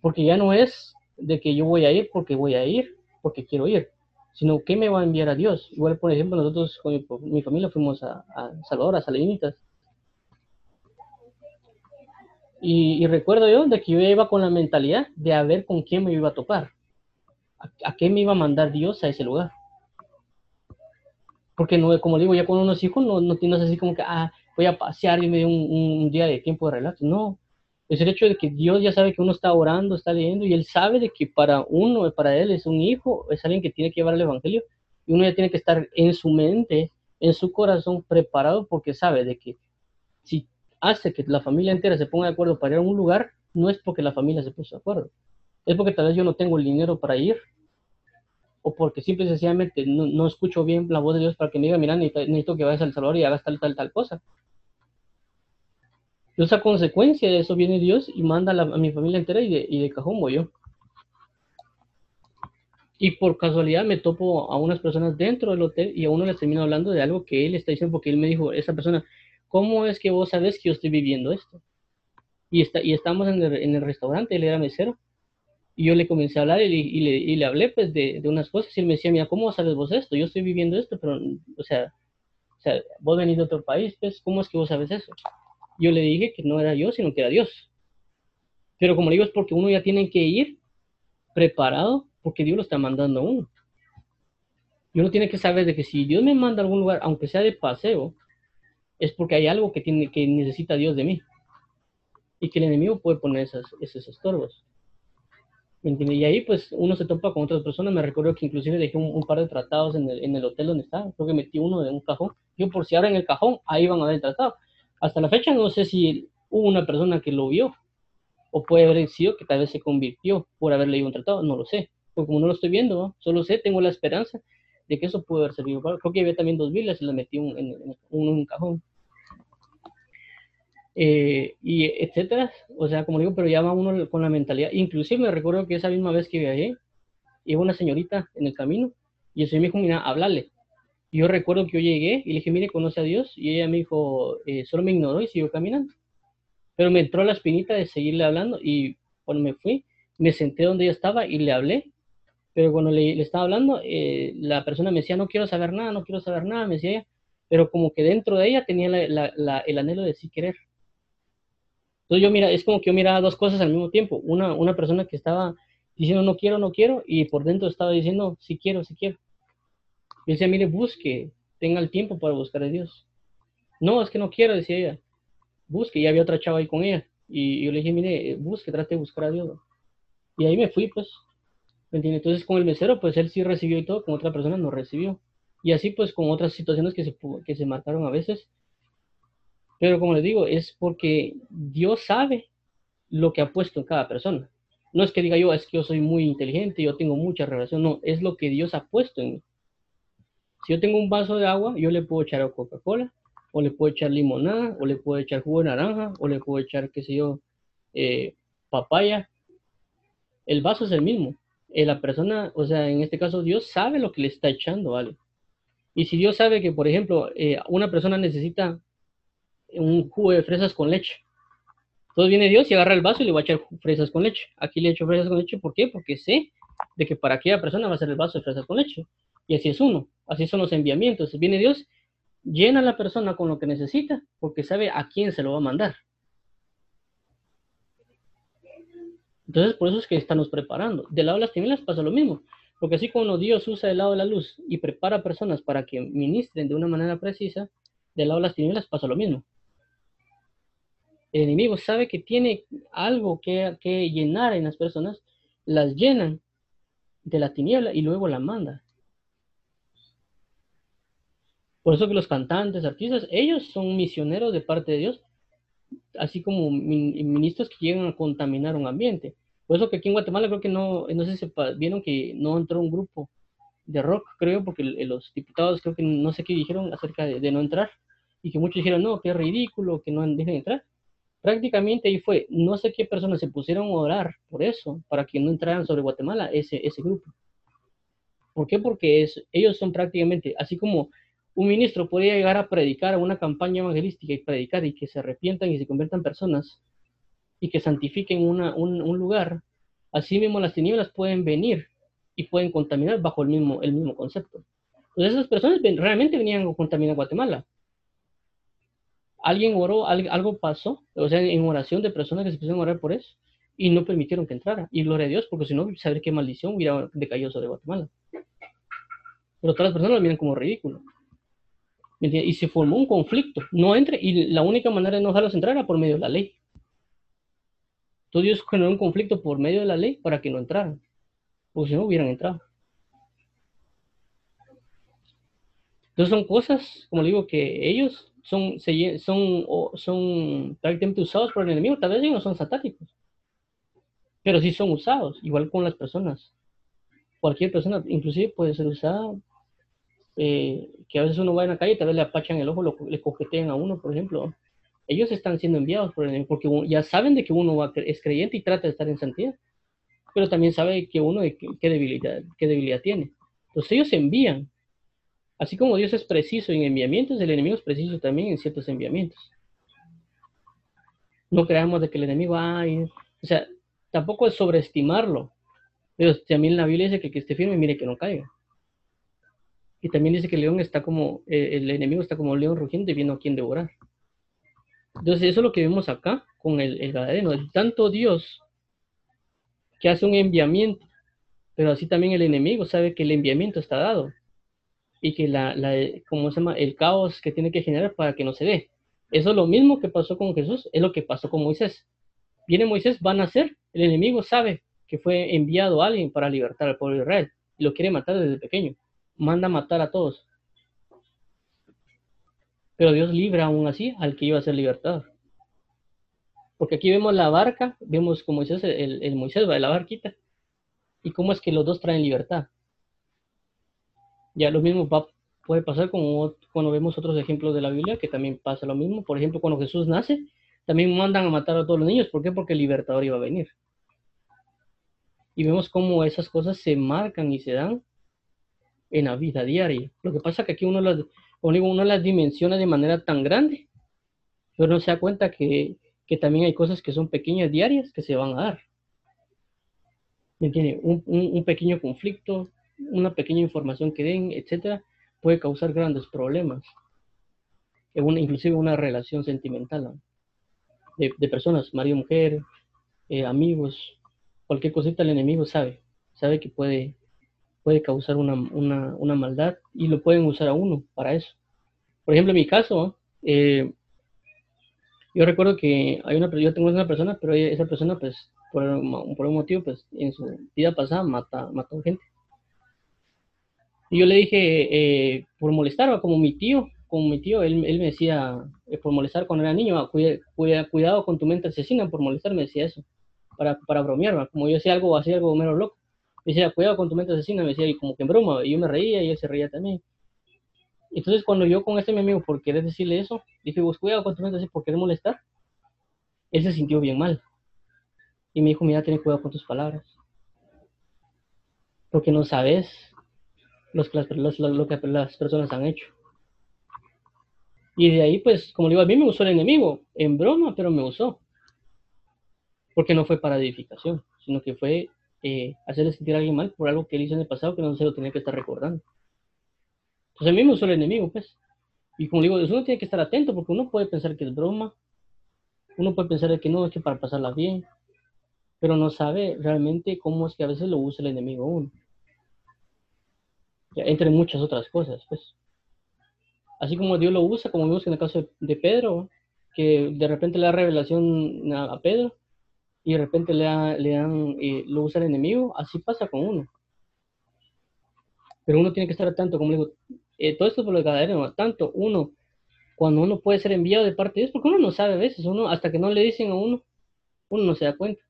Porque ya no es de que yo voy a ir porque voy a ir, porque quiero ir, sino que me va a enviar a Dios. Igual, por ejemplo, nosotros con mi, familia fuimos a, a, Salvador, a Salinitas. Y, recuerdo yo de que yo iba con la mentalidad de a ver con quién me iba a topar, a, qué me iba a mandar Dios a ese lugar. Porque no, como digo, ya con unos hijos no, no tienes así como que, ah, voy a pasear y me dio un, día de tiempo de relax. No, es el hecho de que Dios ya sabe que uno está orando, está leyendo, y Él sabe de que para uno, para Él es un hijo, es alguien que tiene que llevar el Evangelio, y uno ya tiene que estar en su mente, en su corazón, preparado, porque sabe de que si hace que la familia entera se ponga de acuerdo para ir a un lugar, no es porque la familia se puso de acuerdo, es porque tal vez yo no tengo el dinero para ir, o porque simple y sencillamente no, escucho bien la voz de Dios para que me diga, mira, necesito, que vayas al Salvador y hagas tal, tal, tal cosa. Entonces, a consecuencia de eso viene Dios y manda a, mi familia entera y de, y de cajón voy yo. Y por casualidad me topo a unas personas dentro del hotel y a uno les termino hablando de algo que él está diciendo porque él me dijo, esa persona, ¿cómo es que vos sabes que yo estoy viviendo esto? Y, está, y estamos en el, en el restaurante, él era mesero. Y yo le comencé a hablar y, le, y le, hablé pues de, de, unas cosas y él me decía, mira, ¿cómo sabes vos esto? Yo estoy viviendo esto, pero, o sea, o sea, vos venís de otro país, pues, ¿cómo es que vos sabes eso? Yo le dije que no era yo, sino que era Dios. Pero como digo, es porque uno ya tiene que ir preparado porque Dios lo está mandando a uno. Y uno tiene que saber de que si Dios me manda a algún lugar, aunque sea de paseo, es porque hay algo que, tiene, que necesita Dios de mí. Y que el enemigo puede poner esos, esos estorbos. ¿Me Y ahí pues uno se topa con otras personas. Me recuerdo que inclusive dejé un, par de tratados en el, en el, hotel donde estaba. Creo que metí uno en un cajón. Yo por si abren el cajón, ahí van a ver el tratado. Hasta la fecha no sé si hubo una persona que lo vio o puede haber sido que tal vez se convirtió por haber leído un tratado, no lo sé. Porque como no lo estoy viendo, solo sé, tengo la esperanza de que eso puede haber servido. Creo que había también dos Biblias y las metí en, en, un cajón. Eh, y etcétera, o sea, como digo, pero ya va uno con la mentalidad. Inclusive me recuerdo que esa misma vez que viajé, iba una señorita en el camino y señor me dijo, mira, háblale yo recuerdo que yo llegué y le dije, mire, conoce a Dios. Y ella me dijo, eh, solo me ignoró y siguió caminando. Pero me entró la espinita de seguirle hablando y cuando me fui, me senté donde ella estaba y le hablé. Pero cuando le, estaba hablando, eh, la persona me decía, no quiero saber nada, no quiero saber nada, me decía ella. Pero como que dentro de ella tenía el anhelo de sí querer. Entonces yo mira, es como que yo miraba dos cosas al mismo tiempo. Una, una persona que estaba diciendo no quiero, no quiero, y por dentro estaba diciendo sí quiero, sí quiero. Y decía, mire, busque, tenga el tiempo para buscar a Dios. No, es que no quiero, decía ella. Busque, y había otra chava ahí con ella. Y yo le dije, mire, busque, trate de buscar a Dios. Y ahí me fui, pues. Entonces con el mesero, pues él sí recibió y todo, con otra persona no recibió. Y así pues con otras situaciones que se, que se marcaron a veces. Pero como les digo, es porque Dios sabe lo que ha puesto en cada persona. No es que diga yo, es que yo soy muy inteligente, yo tengo mucha relación, no, es lo que Dios ha puesto en mí. Si yo tengo un vaso de agua, yo le puedo echar Coca-Cola, o le puedo echar limonada, o le puedo echar jugo de naranja, o le puedo echar, qué sé yo, eh, papaya. El vaso es el mismo. Eh, la persona, o sea, en este caso Dios sabe lo que le está echando, ¿vale? Y si Dios sabe que, por ejemplo, eh, una persona necesita un jugo de fresas con leche, entonces viene Dios y agarra el vaso y le va a echar fresas con leche. Aquí le echo fresas con leche, ¿por qué? Porque sé de que para aquella persona va a ser el vaso de fresas con leche. Y así es uno, así son los enviamientos. Viene Dios, llena a la persona con lo que necesita, porque sabe a quién se lo va a mandar. Entonces, por eso es que estamos preparando. Del lado de las tinieblas pasa lo mismo. Porque así como Dios usa el lado de la luz y prepara personas para que ministren de una manera precisa, del lado de las tinieblas pasa lo mismo. El enemigo sabe que tiene algo que, que llenar en las personas, las llenan de la tiniebla y luego la manda. Por eso que los cantantes, artistas, ellos son misioneros de parte de Dios, así como ministros que llegan a contaminar un ambiente. Por eso que aquí en Guatemala creo que no, no sé si vieron que no entró un grupo de rock, creo, porque los diputados creo que no sé qué dijeron acerca de, no entrar, y que muchos dijeron, no, que es ridículo, que no dejen entrar. Prácticamente ahí fue, no sé qué personas se pusieron a orar por eso, para que no entraran sobre Guatemala ese, ese grupo. ¿Por qué? Porque ellos son prácticamente, así como un ministro podría llegar a predicar una campaña evangelística y predicar y que se arrepientan y se conviertan personas, y que santifiquen un, lugar, así mismo las tinieblas pueden venir y pueden contaminar bajo el mismo, el mismo concepto. Entonces esas personas realmente venían a contaminar Guatemala. Alguien oró, algo pasó, o sea, en oración de personas que se pusieron a orar por eso y no permitieron que entrara. Y gloria a Dios, porque si no, saber qué maldición hubiera decaído sobre Guatemala. Pero todas las personas lo miran como ridículo. Y se formó un conflicto. No entre, y la única manera de no dejarlos entrar era por medio de la ley. Todo Dios generó un conflicto por medio de la ley para que no entraran, porque si no hubieran entrado. Entonces son cosas, como digo, que ellos son, son, son prácticamente usados por el enemigo. Tal vez ellos no son satánicos, pero sí son usados, igual con las personas. Cualquier persona, inclusive puede ser usada, eh, que a veces uno va en la calle y tal vez le apachan el ojo, le coquetean a uno, por ejemplo ellos están siendo enviados por el porque ya saben de que uno es creyente y trata de estar en santidad, pero también sabe que uno qué debilidad, qué debilidad tiene. Entonces ellos envían. Así como Dios es preciso en enviamientos, el enemigo es preciso también en ciertos enviamientos. No creamos de que el enemigo, ay, o sea, tampoco es sobreestimarlo. Pero también la Biblia dice que el que esté firme, mire que no caiga. Y también dice que el león está como, eh, el enemigo está como un león rugiente viendo a quién devorar. Entonces, eso es lo que vemos acá con el, el Gadareno. tanto Dios que hace un enviamiento, pero así también el enemigo sabe que el enviamiento está dado y que la, la ¿cómo se llama? El caos que tiene que generar para que no se dé. Eso es lo mismo que pasó con Jesús, es lo que pasó con Moisés. Viene Moisés, van a nacer, el enemigo sabe que fue enviado a alguien para libertar al pueblo de Israel y lo quiere matar desde pequeño. Manda matar a todos. Pero Dios libra aún así al que iba a ser libertador. Porque aquí vemos la barca, vemos como Moisés, el, el Moisés va de la barquita, y cómo es que los dos traen libertad. Ya lo mismo puede pasar cuando vemos otros ejemplos de la Biblia, que también pasa lo mismo. Por ejemplo, cuando Jesús nace, también mandan a matar a todos los niños. ¿Por qué? Porque el libertador iba a venir. Y vemos cómo esas cosas se marcan y se dan en la vida diaria. Lo que pasa es que aquí uno las, las dimensiona de manera tan grande, pero no se da cuenta que, también hay cosas que son pequeñas diarias que se van a dar. ¿Me entiende? Un, pequeño conflicto, una pequeña información que den, etcétera, puede causar grandes problemas. Una, inclusive una relación sentimental de, personas, marido, mujer, eh, amigos, cualquier cosita el enemigo sabe, sabe que puede puede causar una, maldad y lo pueden usar a uno para eso. Por ejemplo, en mi caso, eh, yo recuerdo que hay una, yo tengo una persona, pero esa persona, pues, por, por un motivo, pues, en su vida pasada mata, mató gente. Y yo le dije, eh, por molestar, como mi tío, como mi tío, él, me decía, eh, por molestar cuando era niño, cuida, cuidado con tu mente asesina, por molestar, me decía eso para, para bromear, como yo decía algo, así algo menos loco. Me decía, cuidado con tu mente asesina, me decía, y como que en broma, y yo me reía y él se reía también. Entonces, cuando yo con este mi amigo, por querer decirle eso, dije, vos cuidado con tu mente asesina, por querer molestar, él se sintió bien mal. Y me dijo, mira, ten cuidado con tus palabras. Porque no sabes los, lo que las personas han hecho. Y de ahí, pues, como digo, a mí me usó el enemigo, en broma, pero me usó. Porque no fue para edificación, sino que fue eh, hacerle sentir a alguien mal por algo que él hizo en el pasado que no se lo tenía que estar recordando. Entonces a mí me usó el enemigo, pues. Y como digo, uno tiene que estar atento porque uno puede pensar que es broma, uno puede pensar que no, es que para pasarla bien, pero no sabe realmente cómo es que a veces lo usa el enemigo uno. entre muchas otras cosas, pues. Así como Dios lo usa, como vimos en el caso de, Pedro, que de repente le da revelación a, Pedro y de repente le, dan, eh, lo usa el enemigo, así pasa con uno. Pero uno tiene que estar atento, como digo, eh, todo esto por lo que tanto uno, cuando uno puede ser enviado de parte de Dios, porque uno no sabe a veces, uno, hasta que no le dicen a uno, uno no se da cuenta.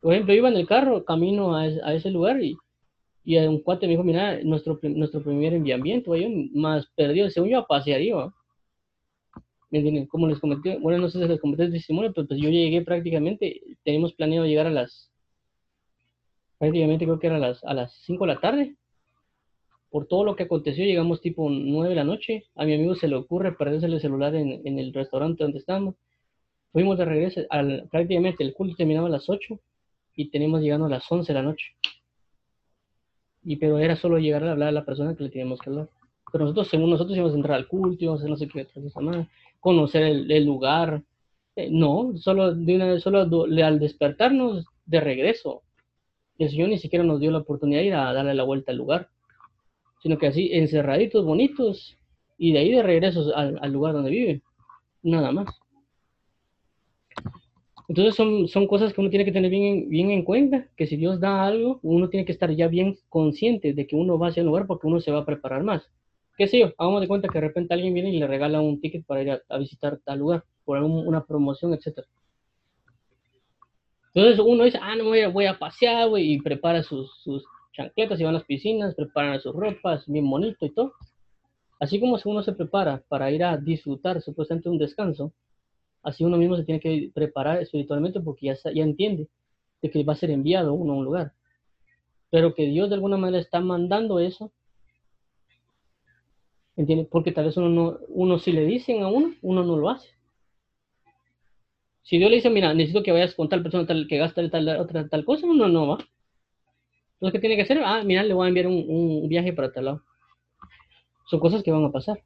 Por ejemplo, iba en el carro, camino a, a ese lugar y y un cuate me dijo, mira, nuestro, nuestro primer enviamiento, yo más perdido, según yo a pasear iba. ¿Me entienden? Como les comenté, bueno, no sé si les comenté el testimonio, pero pues yo llegué prácticamente, tenemos planeado llegar a las, prácticamente creo que era a las, a las 5 de la tarde. Por todo lo que aconteció, llegamos tipo 9 de la noche. A mi amigo se le ocurre perderse el celular en, en el restaurante donde estábamos. Fuimos de regreso, al, prácticamente el culto terminaba a las 8 y tenemos llegando a las 11 de la noche y pero era solo llegar a hablar a la persona que le teníamos que hablar. Pero nosotros, según nosotros, íbamos a entrar al culto, íbamos a hacer no sé qué otra cosa más, conocer el, lugar. Eh, no, solo, de una, solo al despertarnos de regreso. El Señor ni siquiera nos dio la oportunidad de ir a darle la vuelta al lugar, sino que así, encerraditos, bonitos, y de ahí de regreso al, lugar donde viven. Nada más. Entonces son, son cosas que uno tiene que tener bien, bien en cuenta, que si Dios da algo, uno tiene que estar ya bien consciente de que uno va hacia el lugar porque uno se va a preparar más. ¿Qué sé yo? Hagamos de cuenta que de repente alguien viene y le regala un ticket para ir a, visitar tal lugar, por una promoción, etc. Entonces uno dice, ah, no, voy a, voy a pasear, güey, y prepara sus, sus chancletas y van a las piscinas, preparan sus ropas, bien bonito y todo. Así como si uno se prepara para ir a disfrutar supuestamente un descanso, así uno mismo se tiene que preparar espiritualmente porque ya, ya entiende de que va a ser enviado uno a un lugar. Pero que Dios de alguna manera está mandando eso, ¿entiende? Porque tal vez uno, no, uno si le dicen a uno, uno no lo hace. Si Dios le dice, mira, necesito que vayas con tal persona tal, que gasta tal, otra tal cosa, uno no va. Entonces, ¿qué tiene que hacer? Ah, mira, le voy a enviar un, un viaje para tal lado. Son cosas que van a pasar.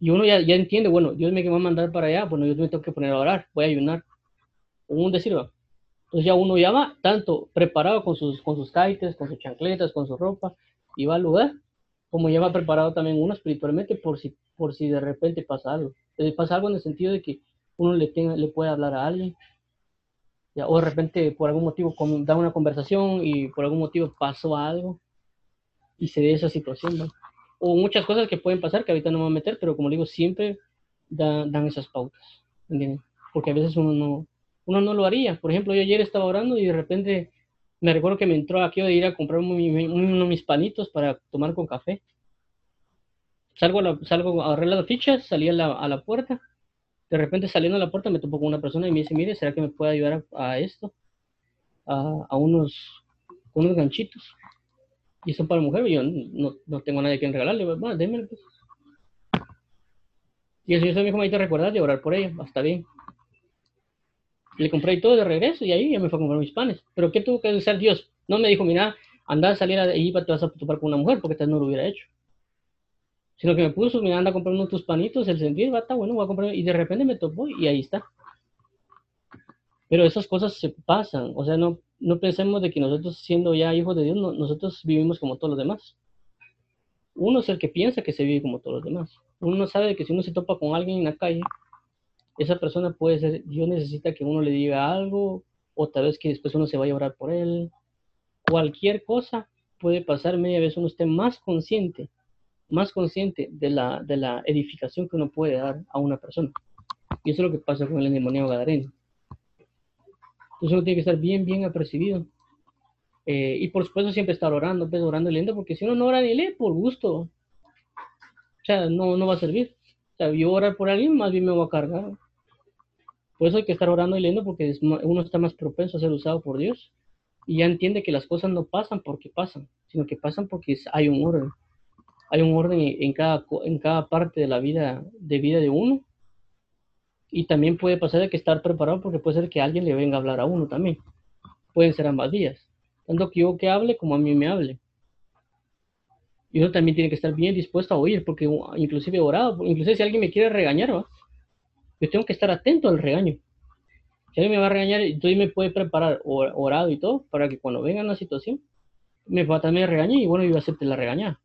Y uno ya, ya entiende, bueno, Dios me va a mandar para allá, bueno, yo me tengo que poner a orar, voy a ayunar. Un decir, entonces ya uno ya va tanto preparado con sus, con sus kites, con sus chancletas, con su ropa, y va al lugar, como ya va preparado también uno espiritualmente por si, por si de repente pasa algo. Entonces pasa algo en el sentido de que uno le, tenga, le puede hablar a alguien, ya, o de repente por algún motivo da una conversación y por algún motivo pasó algo y se ve esa situación, ¿no? o muchas cosas que pueden pasar que ahorita no me voy a meter, pero como digo, siempre dan esas pautas, ¿entienden? Porque a veces uno no, uno no lo haría. Por ejemplo, yo ayer estaba orando y de repente me recuerdo que me entró aquí de ir a comprar uno de mis panitos para tomar con café. Salgo a, la, salgo a agarrar las fichas, salí a la, a la, puerta. De repente saliendo a la puerta me topo con una persona y me dice, mire, ¿será que me puede ayudar a, esto? A, unos, unos ganchitos y son para mujer, y yo no, no tengo a nadie que regalarle, pues, bueno, démelo pues. Y el Señor me dijo, me te recuerdas de orar por ella, está bien. Le compré todo de regreso y ahí ya me fue a comprar mis panes. Pero ¿qué tuvo que hacer Dios? No me dijo, mira, anda a salir ahí, te vas a topar con una mujer, porque tal no lo hubiera hecho. Sino que me puso, mira, anda a comprar tus panitos, el sentir, va, está bueno, voy a comprar. Y de repente me topó y ahí está. Pero esas cosas se pasan, o sea, no, no pensemos de que nosotros siendo ya hijos de Dios, nosotros vivimos como todos los demás. Uno es el que piensa que se vive como todos los demás. Uno sabe que si uno se topa con alguien en la calle, esa persona puede ser, Dios necesita que uno le diga algo, o tal vez que después uno se vaya a orar por él. Cualquier cosa puede pasar, media vez uno esté más consciente, más consciente de la, de la edificación que uno puede dar a una persona. Y eso es lo que pasa con el endemoniado gadareno Entonces uno tiene que estar bien, bien apercibido. Eh, y por supuesto siempre estar orando, pues orando y leyendo, porque si uno no ora ni lee, por gusto, o sea, no, no va a servir. O sea, yo orar por alguien, más bien me voy a cargar. Por eso hay que estar orando y leyendo, porque uno está más propenso a ser usado por Dios. Y ya entiende que las cosas no pasan porque pasan, sino que pasan porque hay un orden. Hay un orden en cada, en cada parte de la vida, de vida de uno y también puede pasar de que estar preparado porque puede ser que alguien le venga a hablar a uno también. Pueden ser ambas vías. Tanto que yo que hable como a mí me hable. Y uno también tiene que estar bien dispuesto a oír, porque inclusive orado, inclusive si alguien me quiere regañar, yo tengo que estar atento al regaño. Si alguien me va a regañar, entonces me puede preparar orado y todo, para que cuando venga una situación, me va también regañar y bueno, yo acepte la regañada.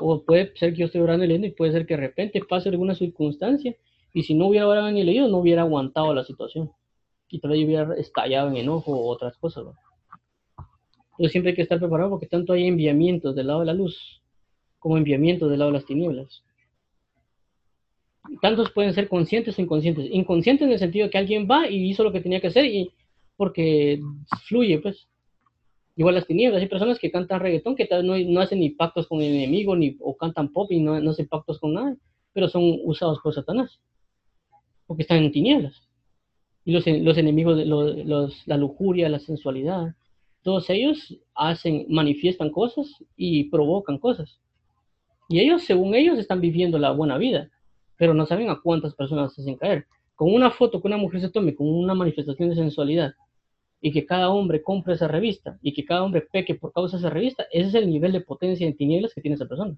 O puede ser que yo esté orando y leyendo y puede ser que de repente pase alguna circunstancia y si no hubiera orado ni leído no hubiera aguantado la situación y tal vez hubiera estallado en enojo o otras cosas. Entonces siempre hay que estar preparado porque tanto hay enviamientos del lado de la luz como enviamientos del lado de las tinieblas. Tantos pueden ser conscientes o inconscientes. Inconscientes en el sentido que alguien va y hizo lo que tenía que hacer y porque fluye, pues. Igual las tinieblas, hay personas que cantan reggaetón que vez no, hacen ni pactos con el enemigo, ni, o cantan pop y no, no hacen pactos con nadie, pero son usados por Satanás, porque están en tinieblas. Y los, los enemigos, los, la lujuria, la sensualidad, todos ellos hacen, manifiestan cosas y provocan cosas. Y ellos, según ellos, están viviendo la buena vida, pero no saben a cuántas personas hacen caer. Con una foto que una mujer se tome, con una manifestación de sensualidad, y que cada hombre compre esa revista y que cada hombre peque por causa de esa revista, ese es el nivel de potencia en tinieblas que tiene esa persona.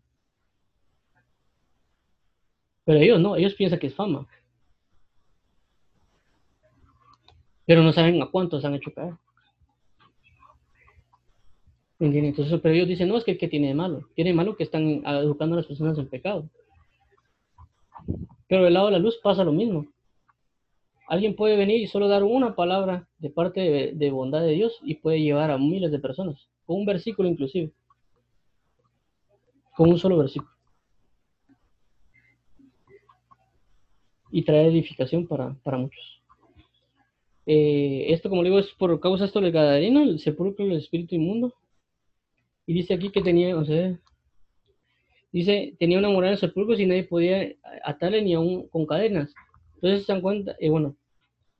Pero ellos no, ellos piensan que es fama. Pero no saben a cuántos han hecho caer. Entonces, pero ellos dicen, no, es que ¿qué tiene de malo? Tiene de malo que están educando a las personas en pecado. Pero del lado de la luz pasa lo mismo. Alguien puede venir y solo dar una palabra de parte de, bondad de Dios y puede llevar a miles de personas, con un versículo inclusive, con un solo versículo. Y traer edificación para, muchos. Eh, esto, como digo, es por causa esto del Gadareno, el sepulcro del espíritu inmundo. Y dice aquí que tenía, o sea, dice, tenía una morada en el sepulcro y nadie podía atarle ni aún con cadenas. Entonces se dan cuenta, eh, bueno,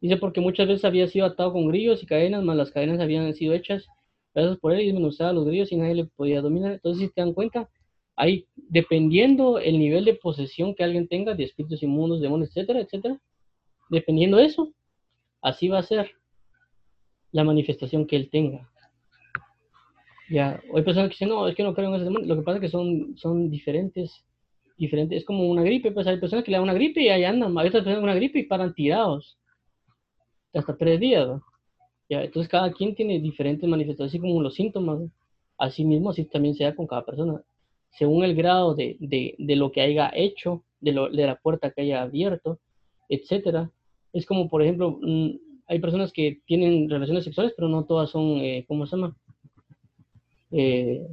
Dice porque muchas veces había sido atado con grillos y cadenas, más las cadenas habían sido hechas gracias por él y desmenuzaba los grillos y nadie le podía dominar. Entonces, si te dan cuenta, ahí, dependiendo el nivel de posesión que alguien tenga de espíritus inmundos, demonios, etcétera, etcétera, dependiendo de eso, así va a ser la manifestación que él tenga. Ya, hay personas que dicen, no, es que no creo en ese demonio. Lo que pasa es que son, son diferentes, diferentes. Es como una gripe, pues hay personas que le dan una gripe y ahí andan. Hay otras personas una gripe y paran tirados hasta tres días. Entonces cada quien tiene diferentes manifestaciones, así como los síntomas. Así mismo, así también sea con cada persona. Según el grado de, de, de lo que haya hecho, de, lo, de la puerta que haya abierto, etcétera. Es como, por ejemplo, mm, hay personas que tienen relaciones sexuales, pero no todas son, eh, ¿cómo se llama? Eh,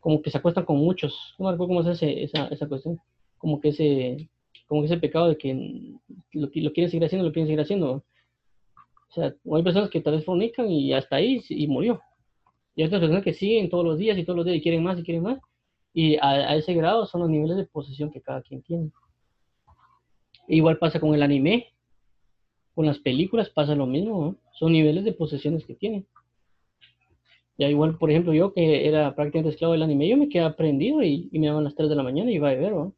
como que se acuestan con muchos. No me acuerdo cómo se hace esa, esa cuestión. Como que ese, como que ese pecado de que lo, lo quieren seguir haciendo, lo quieren seguir haciendo. O sea, hay personas que tal vez fornican y hasta ahí y murió. Y hay otras personas que siguen todos los días y todos los días y quieren más y quieren más. Y a, ese grado son los niveles de posesión que cada quien tiene. igual pasa con el anime. Con las películas pasa lo mismo. Son niveles de posesiones que tienen. Ya igual, por ejemplo, yo que era prácticamente esclavo del anime, yo me quedé aprendido y, me daban las 3 de la mañana y iba a ver, ¿no?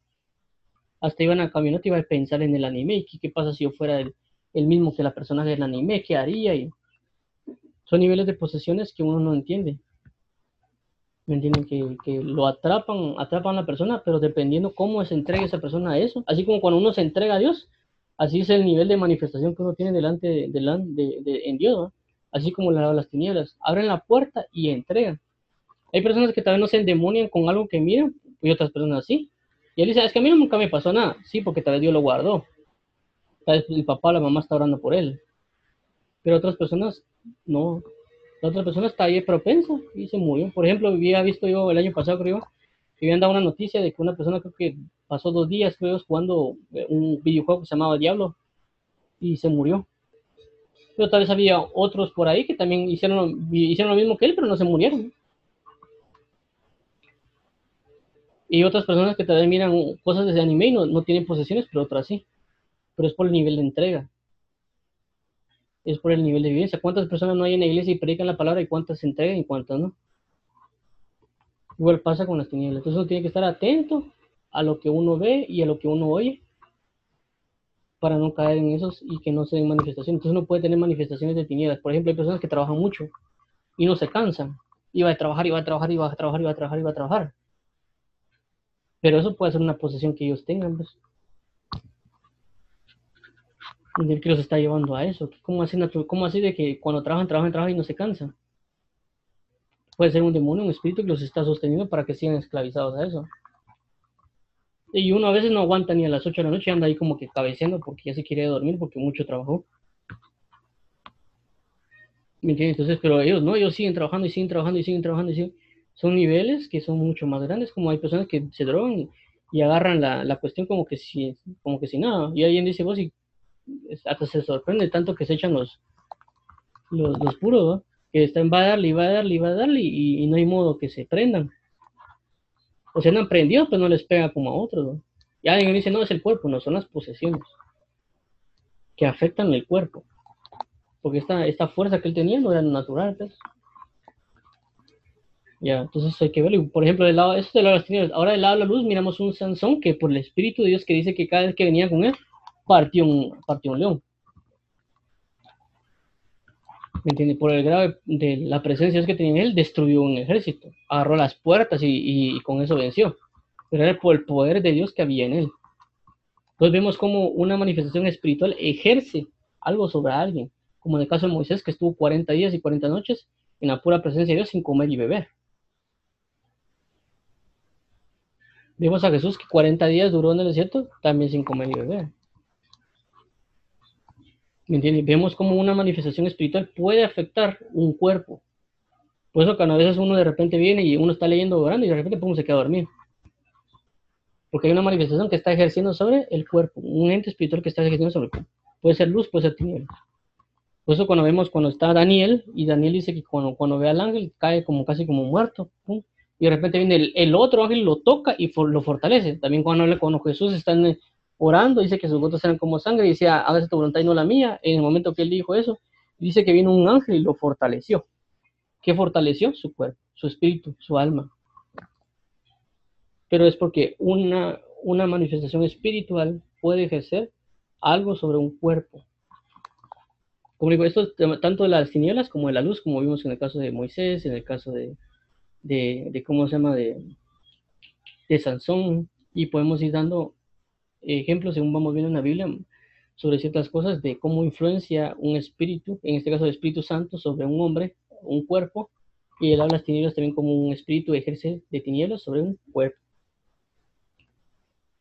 Hasta iba en la camioneta y iba a pensar en el anime y qué, qué pasa si yo fuera el, mismo que la persona del anime, que haría. Y son niveles de posesiones que uno no entiende. ¿Me entienden? Que, lo atrapan, atrapan a la persona, pero dependiendo cómo se entrega esa persona a eso, así como cuando uno se entrega a Dios, así es el nivel de manifestación que uno tiene delante de, de, en Dios, así como la, las tinieblas. Abren la puerta y entregan. Hay personas que tal vez no se endemonian con algo que miran, y otras personas sí. Y él dice, es que a mí nunca me pasó nada. Sí, porque tal vez Dios lo guardó el papá o la mamá está orando por él. Pero otras personas no. La otra persona está ahí propensa y se murió. Por ejemplo, había visto yo el año pasado, creo, que habían dado una noticia de que una persona creo que pasó dos días, creo, jugando un videojuego que se llamaba Diablo y se murió. Pero tal vez había otros por ahí que también hicieron, hicieron lo mismo que él, pero no se murieron. Y otras personas que también miran cosas desde anime y no, no tienen posesiones, pero otras sí. Pero es por el nivel de entrega. Es por el nivel de vivencia. ¿Cuántas personas no hay en la iglesia y predican la palabra y cuántas se entregan y cuántas no? Igual pasa con las tinieblas. Entonces uno tiene que estar atento a lo que uno ve y a lo que uno oye para no caer en esos y que no se den manifestaciones. Entonces uno puede tener manifestaciones de tinieblas. Por ejemplo, hay personas que trabajan mucho y no se cansan. Y va a trabajar, y va a trabajar, y va a trabajar, y va a trabajar, y va a trabajar. Pero eso puede ser una posesión que ellos tengan, pues. que los está llevando a eso. ¿Cómo así, ¿Cómo así de que cuando trabajan, trabajan, trabajan y no se cansan? Puede ser un demonio, un espíritu que los está sosteniendo para que sigan esclavizados a eso. Y uno a veces no aguanta ni a las 8 de la noche, anda ahí como que cabeceando porque ya se quiere dormir porque mucho trabajó. ¿Me entiendes? Entonces, pero ellos no, ellos siguen trabajando y siguen trabajando y siguen trabajando y siguen. Son niveles que son mucho más grandes, como hay personas que se drogan y agarran la, la cuestión como que si, como que si nada. Y alguien dice, vos, y hasta se sorprende tanto que se echan los, los, puros, que están, va a darle va a darle va a darle y no hay modo que se prendan o sea, no han prendido, pero no les pega como a otros. Y alguien dice, no, es el cuerpo, no son las posesiones que afectan el cuerpo. Porque esta, esta fuerza que él tenía no era natural, pues. Ya, entonces hay que verlo. Por ejemplo, del lado, eso del lado de las tinieblas. Ahora del lado de la luz miramos un Sansón que por el Espíritu de Dios que dice que cada vez que venía con él, partió un, partió un león. ¿Me entiende? Por el grado de, la presencia que tenía en él, destruyó un ejército, agarró las puertas y, con eso venció. Pero era por el poder de Dios que había en él. Entonces vemos como una manifestación espiritual ejerce algo sobre alguien, como en el caso de Moisés, que estuvo 40 días y 40 noches en la pura presencia de Dios sin comer y beber. Vemos a Jesús que 40 días duró en el desierto también sin comer y beber. ¿Me entiendes? Vemos como una manifestación espiritual puede afectar un cuerpo. Por eso que a veces uno de repente viene y uno está leyendo orando y de repente pum, se queda dormido. Porque hay una manifestación que está ejerciendo sobre el cuerpo, un ente espiritual que está ejerciendo sobre el cuerpo. Puede ser luz, puede ser tinieblas. Por eso cuando vemos cuando está Daniel, y Daniel dice que cuando, cuando ve al ángel cae como casi como muerto, y de repente viene el, el, otro ángel, lo toca y lo fortalece. También cuando con Jesús está en, orando, dice que sus gotas eran como sangre, y decía, hágase tu voluntad y no la mía. En el momento que él dijo eso, dice que vino un ángel y lo fortaleció. ¿Qué fortaleció? Su cuerpo, su espíritu, su alma. Pero es porque una, una manifestación espiritual puede ejercer algo sobre un cuerpo. Como digo, esto tanto de las tinieblas como de la luz, como vimos en el caso de Moisés, en el caso de, de, de ¿cómo se llama?, de, de Sansón, y podemos ir dando ejemplos, según vamos viendo en la Biblia, sobre ciertas cosas de cómo influencia un espíritu, en este caso el Espíritu Santo, sobre un hombre, un cuerpo, y él habla las tinieblas también como un espíritu ejerce de tinieblas sobre un cuerpo.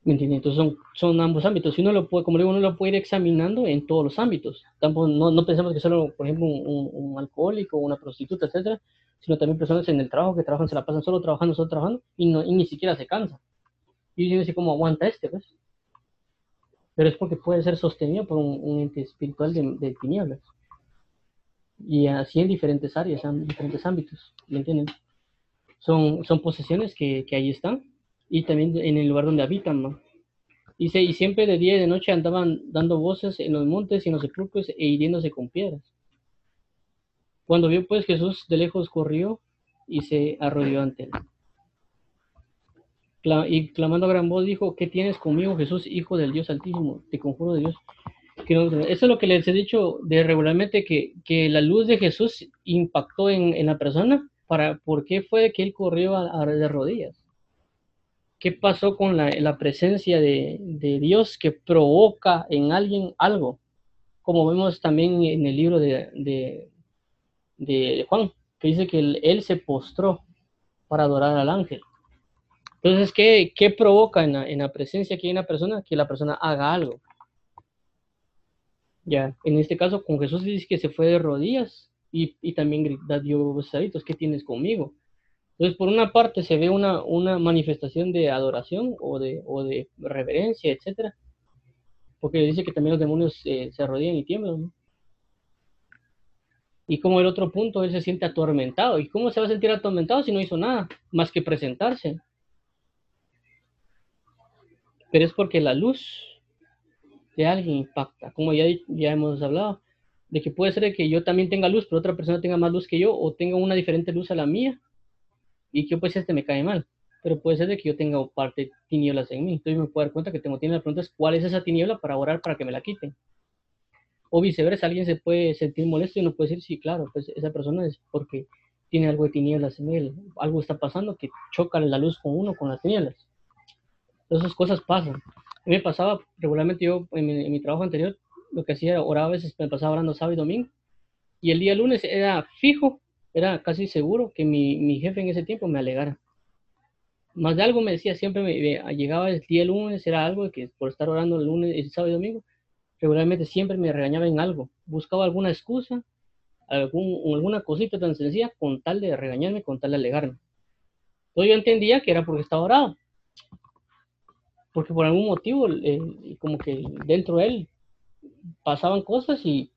¿Me entiendes? Entonces son, son ambos ámbitos. Si uno lo puede, como digo, uno lo puede ir examinando en todos los ámbitos. No, no pensamos que solo, por ejemplo, un, un, alcohólico, una prostituta, etcétera, sino también personas en el trabajo que trabajan, se la pasan solo trabajando, solo trabajando, y, no, y ni siquiera se cansan. Y dicen así como aguanta este, pues pero es porque puede ser sostenido por un, ente espiritual de, tinieblas. Y así en diferentes áreas, en diferentes ámbitos, ¿me entienden? Son, son posesiones que, que ahí están y también en el lugar donde habitan, ¿no? Dice, y siempre de día y de noche andaban dando voces en los montes y en los sepulcros e hiriéndose con piedras. Cuando vio pues Jesús de lejos corrió y se arrodilló ante él y clamando a gran voz dijo, ¿qué tienes conmigo, Jesús, Hijo del Dios Altísimo? Te conjuro de Dios. eso es lo que les he dicho de regularmente, que, que la luz de Jesús impactó en, en, la persona. Para, ¿Por qué fue que él corrió a, de rodillas? ¿Qué pasó con la, la presencia de, de, Dios que provoca en alguien algo? Como vemos también en el libro de, de, Juan, que dice que él se postró para adorar al ángel. Entonces, ¿qué, qué provoca en la, en la, presencia que hay una persona? Que la persona haga algo. Ya, en este caso, con Jesús dice que se fue de rodillas y, y también dio besaditos, ¿qué tienes conmigo? Entonces, por una parte se ve una, una manifestación de adoración o de, o de reverencia, etcétera, porque dice que también los demonios eh, se arrodillan y tiemblan. Y como el otro punto, él se siente atormentado. ¿Y cómo se va a sentir atormentado si no hizo nada más que presentarse? Pero es porque la luz de alguien impacta. Como ya, ya hemos hablado, de que puede ser que yo también tenga luz, pero otra persona tenga más luz que yo, o tenga una diferente luz a la mía, y que pues este me cae mal. Pero puede ser que yo tenga parte tinieblas en mí. Entonces me puedo dar cuenta que tengo tinieblas. La pregunta es, ¿cuál es esa tiniebla para orar para que me la quiten? O viceversa, alguien se puede sentir molesto y uno puede decir, sí, claro, pues esa persona es porque tiene algo de tinieblas en él. Algo está pasando que choca la luz con uno, con las tinieblas. Esas cosas pasan. A mí me pasaba regularmente yo en mi, trabajo anterior, lo que hacía era a veces, me pasaba orando sábado y domingo. Y el día lunes era fijo, era casi seguro que mi, mi jefe en ese tiempo me alegara. Más de algo me decía, siempre me, llegaba el día lunes, era algo que por estar orando el lunes, el sábado y domingo, regularmente siempre me regañaba en algo. Buscaba alguna excusa, algún, alguna cosita tan sencilla con tal de regañarme, con tal de alegarme. Entonces yo entendía que era porque estaba orado. Porque por algún motivo, como que dentro de él pasaban cosas y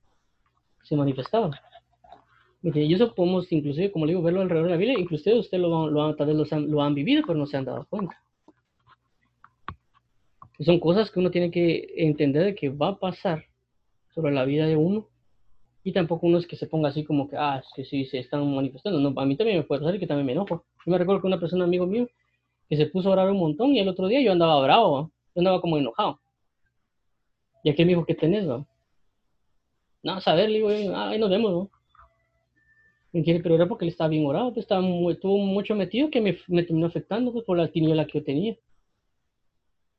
se manifestaban. Y eso podemos, inclusive, como le digo, verlo alrededor de la Biblia. Inclusive ustedes lo, lo, tal vez han, lo han vivido, pero no se han dado cuenta son cosas que uno tiene que entender de que va a pasar sobre la vida de uno. Y tampoco uno es que se ponga así como que, ah, es que sí, se están manifestando. No, a mí también me puede pasar y que también me enojo. Yo me recuerdo que una persona, amigo mío, que se puso a orar un montón y el otro día yo andaba bravo, yo andaba como enojado. Y aquí me dijo, ¿qué tenés, no? No, saber, le digo, ah, ahí nos vemos, ¿no? pero era porque él estaba bien orado, pues estaba muy, estuvo mucho metido que me, me terminó afectando pues, por la tiniebla que yo tenía.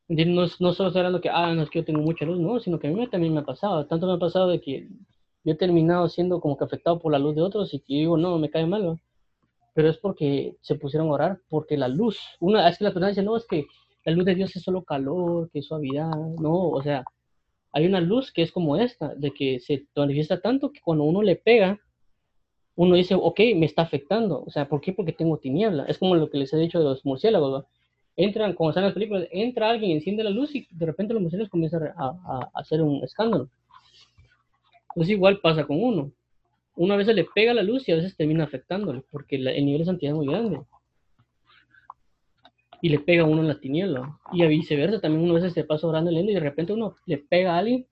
No, no solo hablando que, ah, no es que yo tengo mucha luz, no, sino que a mí también me ha pasado. Tanto me ha pasado de que yo he terminado siendo como que afectado por la luz de otros y que digo, no, me cae mal, pero es porque se pusieron a orar, porque la luz, una, es que las personas dicen, no, es que la luz de Dios es solo calor, que es suavidad, no, o sea, hay una luz que es como esta, de que se manifiesta tanto que cuando uno le pega, uno dice, ok, me está afectando, o sea, ¿por qué? Porque tengo tiniebla, es como lo que les he dicho de los murciélagos, entran, como están las películas, entra alguien, enciende la luz y de repente los murciélagos comienzan a, a, hacer un escándalo. Entonces igual pasa con uno. Una vez se le pega la luz y a veces termina afectándole, porque el nivel de santidad es muy grande. Y le pega a uno en la tiniebla. Y a viceversa, también uno a veces se pasa orando leyendo y de repente uno le pega a alguien,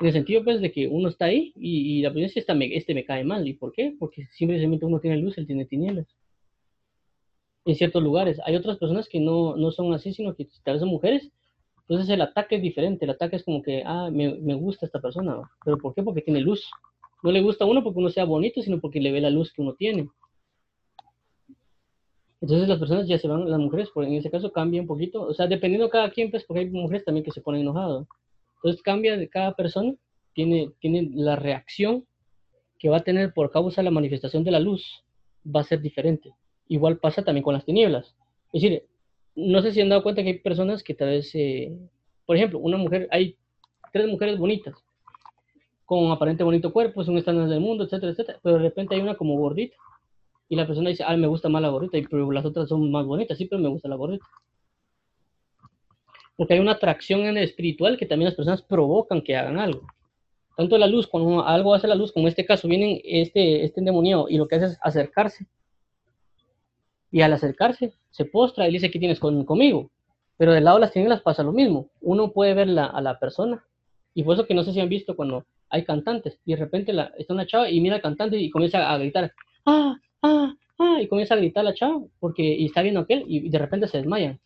en el sentido pues de que uno está ahí y, la primera es me, este me cae mal. ¿Y por qué? Porque simplemente uno tiene luz, él tiene tinieblas en ciertos lugares. Hay otras personas que no, no son así, sino que tal vez son mujeres. Entonces el ataque es diferente. El ataque es como que, ah, me, me gusta esta persona. ¿Pero por qué? Porque tiene luz. No le gusta a uno porque uno sea bonito, sino porque le ve la luz que uno tiene. Entonces las personas ya se van, las mujeres, en ese caso cambia un poquito. O sea, dependiendo de cada quien, pues porque hay mujeres también que se ponen enojadas. Entonces cambia de cada persona, tiene, tiene la reacción que va a tener por causa de la manifestación de la luz, va a ser diferente. Igual pasa también con las tinieblas. Es decir, no sé si han dado cuenta que hay personas que tal vez, eh, por ejemplo, una mujer, hay tres mujeres bonitas, con aparente bonito cuerpo, son estándares del mundo, etcétera, etcétera, pero de repente hay una como gordita, y la persona dice, ah, me gusta más la gordita, y pero las otras son más bonitas, sí, pero me gusta la gordita. Porque hay una atracción en el espiritual que también las personas provocan que hagan algo. Tanto la luz, cuando algo hace la luz, como en este caso, viene este, este endemoniado y lo que hace es acercarse y al acercarse, se postra y dice, ¿qué tienes conmigo? Pero del lado de las tinieblas pasa lo mismo. Uno puede ver a la persona. Y por eso que no sé si han visto cuando hay cantantes y de repente está una chava y mira al cantante y comienza a gritar, ¡ah, ah, ah! Y comienza a gritar la chava porque está viendo aquel y de repente se desmayan.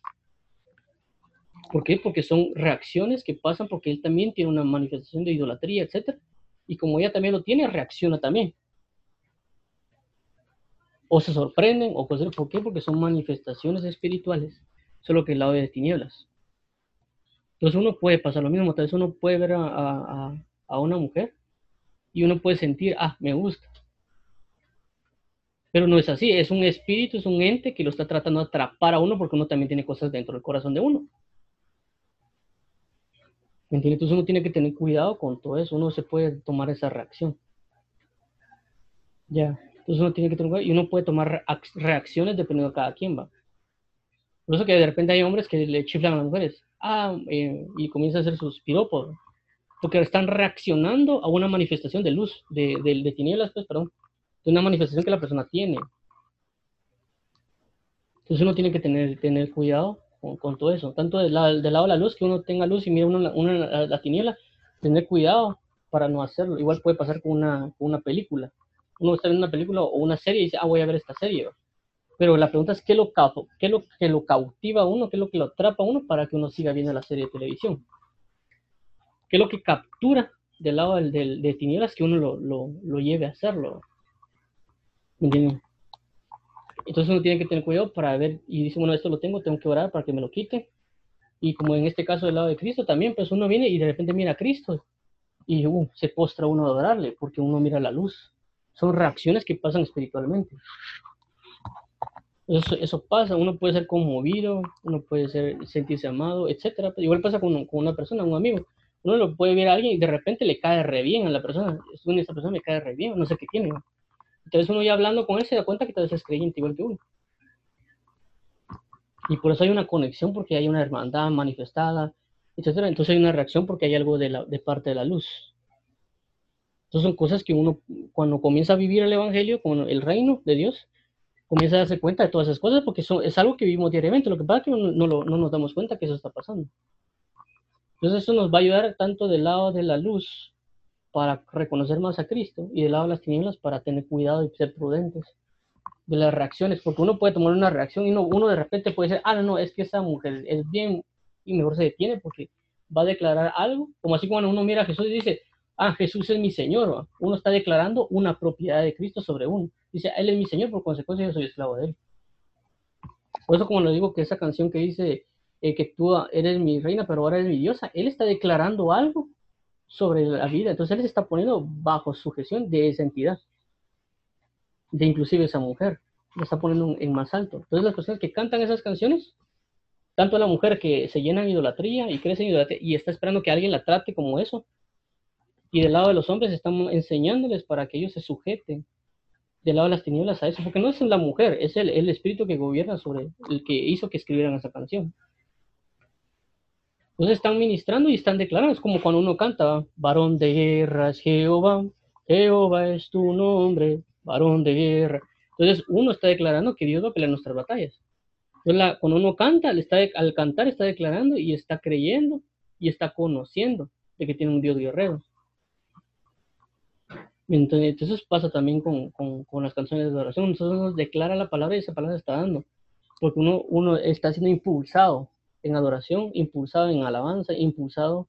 ¿Por qué? Porque son reacciones que pasan porque él también tiene una manifestación de idolatría, etc. Y como ella también lo tiene, reacciona también o se sorprenden o cosas. ¿Por qué? Porque son manifestaciones espirituales, solo que el lado de tinieblas. Entonces uno puede pasar lo mismo, tal vez uno puede ver a, una mujer y uno puede sentir, ah, me gusta. Pero no es así, es un espíritu, es un ente que lo está tratando de atrapar a uno porque uno también tiene cosas dentro del corazón de uno. Entonces uno tiene que tener cuidado con todo eso, uno se puede tomar esa reacción. Ya. Entonces uno tiene que tener y uno puede tomar reacciones dependiendo de cada quien va. Por eso que de repente hay hombres que le chiflan a las mujeres. Ah, eh, y comienza a hacer sus piropos. Porque están reaccionando a una manifestación de luz, de, de, de tinieblas, pues, perdón. de una manifestación que la persona tiene. Entonces uno tiene que tener, tener cuidado con, todo eso, tanto del, lado de la luz, que uno tenga luz y mira uno, la, la, tiniebla, tener cuidado para no hacerlo. Igual puede pasar con una, con una película. Uno está viendo una película o una serie y dice, ah, voy a ver esta serie. Pero la pregunta es, ¿qué lo, qué lo que lo cautiva a uno? ¿Qué es lo que lo atrapa a uno para que uno siga viendo la serie de televisión? ¿Qué es lo que captura del lado del, de tinieblas que uno lo, lo, lo lleve a hacerlo? ¿Me entienden? Entonces uno tiene que tener cuidado para ver, y dice, bueno, esto lo tengo, tengo que orar para que me lo quite. Y como en este caso del lado de Cristo también, pues uno viene y de repente mira a Cristo y uh, se postra uno a adorarle porque uno mira la luz. Son reacciones que pasan espiritualmente. Eso, eso pasa, uno puede ser conmovido, uno puede ser, sentirse amado, etcétera. Igual pasa con, con, una persona, un amigo. Uno lo puede ver a alguien y de repente le cae re bien a la persona. Esta persona me cae re bien, no sé qué tiene. Entonces uno ya hablando con él se da cuenta que tal vez es creyente igual que uno. Y por eso hay una conexión, porque hay una hermandad manifestada, etcétera. Entonces hay una reacción porque hay algo de, la, de parte de la luz. Entonces son cosas que uno, cuando comienza a vivir el Evangelio, con el reino de Dios, comienza a darse cuenta de todas esas cosas porque son, es algo que vivimos diariamente. Lo que pasa es que no, no, no nos damos cuenta que eso está pasando. Entonces eso nos va a ayudar tanto del lado de la luz para reconocer más a Cristo y del lado de las tinieblas para tener cuidado y ser prudentes de las reacciones, porque uno puede tomar una reacción y uno, uno de repente puede decir, ah, no, no, es que esa mujer es bien y mejor se detiene porque va a declarar algo, como así cuando uno mira a Jesús y dice, ah, Jesús es mi Señor, uno está declarando una propiedad de Cristo sobre uno. Dice, Él es mi Señor, por consecuencia yo soy esclavo de Él. Por eso como le digo que esa canción que dice eh, que tú eres mi reina, pero ahora eres mi diosa, Él está declarando algo sobre la vida. Entonces él se está poniendo bajo sujeción de esa entidad, de inclusive esa mujer. Le está poniendo en más alto. Entonces las personas que cantan esas canciones, tanto la mujer que se llena en idolatría y crece en idolatría y está esperando que alguien la trate como eso, y del lado de los hombres estamos enseñándoles para que ellos se sujeten del lado de las tinieblas a eso, porque no es la mujer, es el espíritu que gobierna sobre el que hizo que escribieran esa canción. Entonces están ministrando y están declarando. Es como cuando uno canta, varón de guerra es Jehová, Jehová es tu nombre, varón de guerra. Entonces uno está declarando que Dios va a pelear nuestras batallas. Entonces cuando uno canta, está, al cantar está declarando y está creyendo y está conociendo de que tiene un Dios guerrero. Entonces, pasa también con, con, las canciones de oración. Nosotros nos declara la palabra y esa palabra está dando. Porque uno, uno está siendo impulsado en adoración, impulsado en alabanza, impulsado,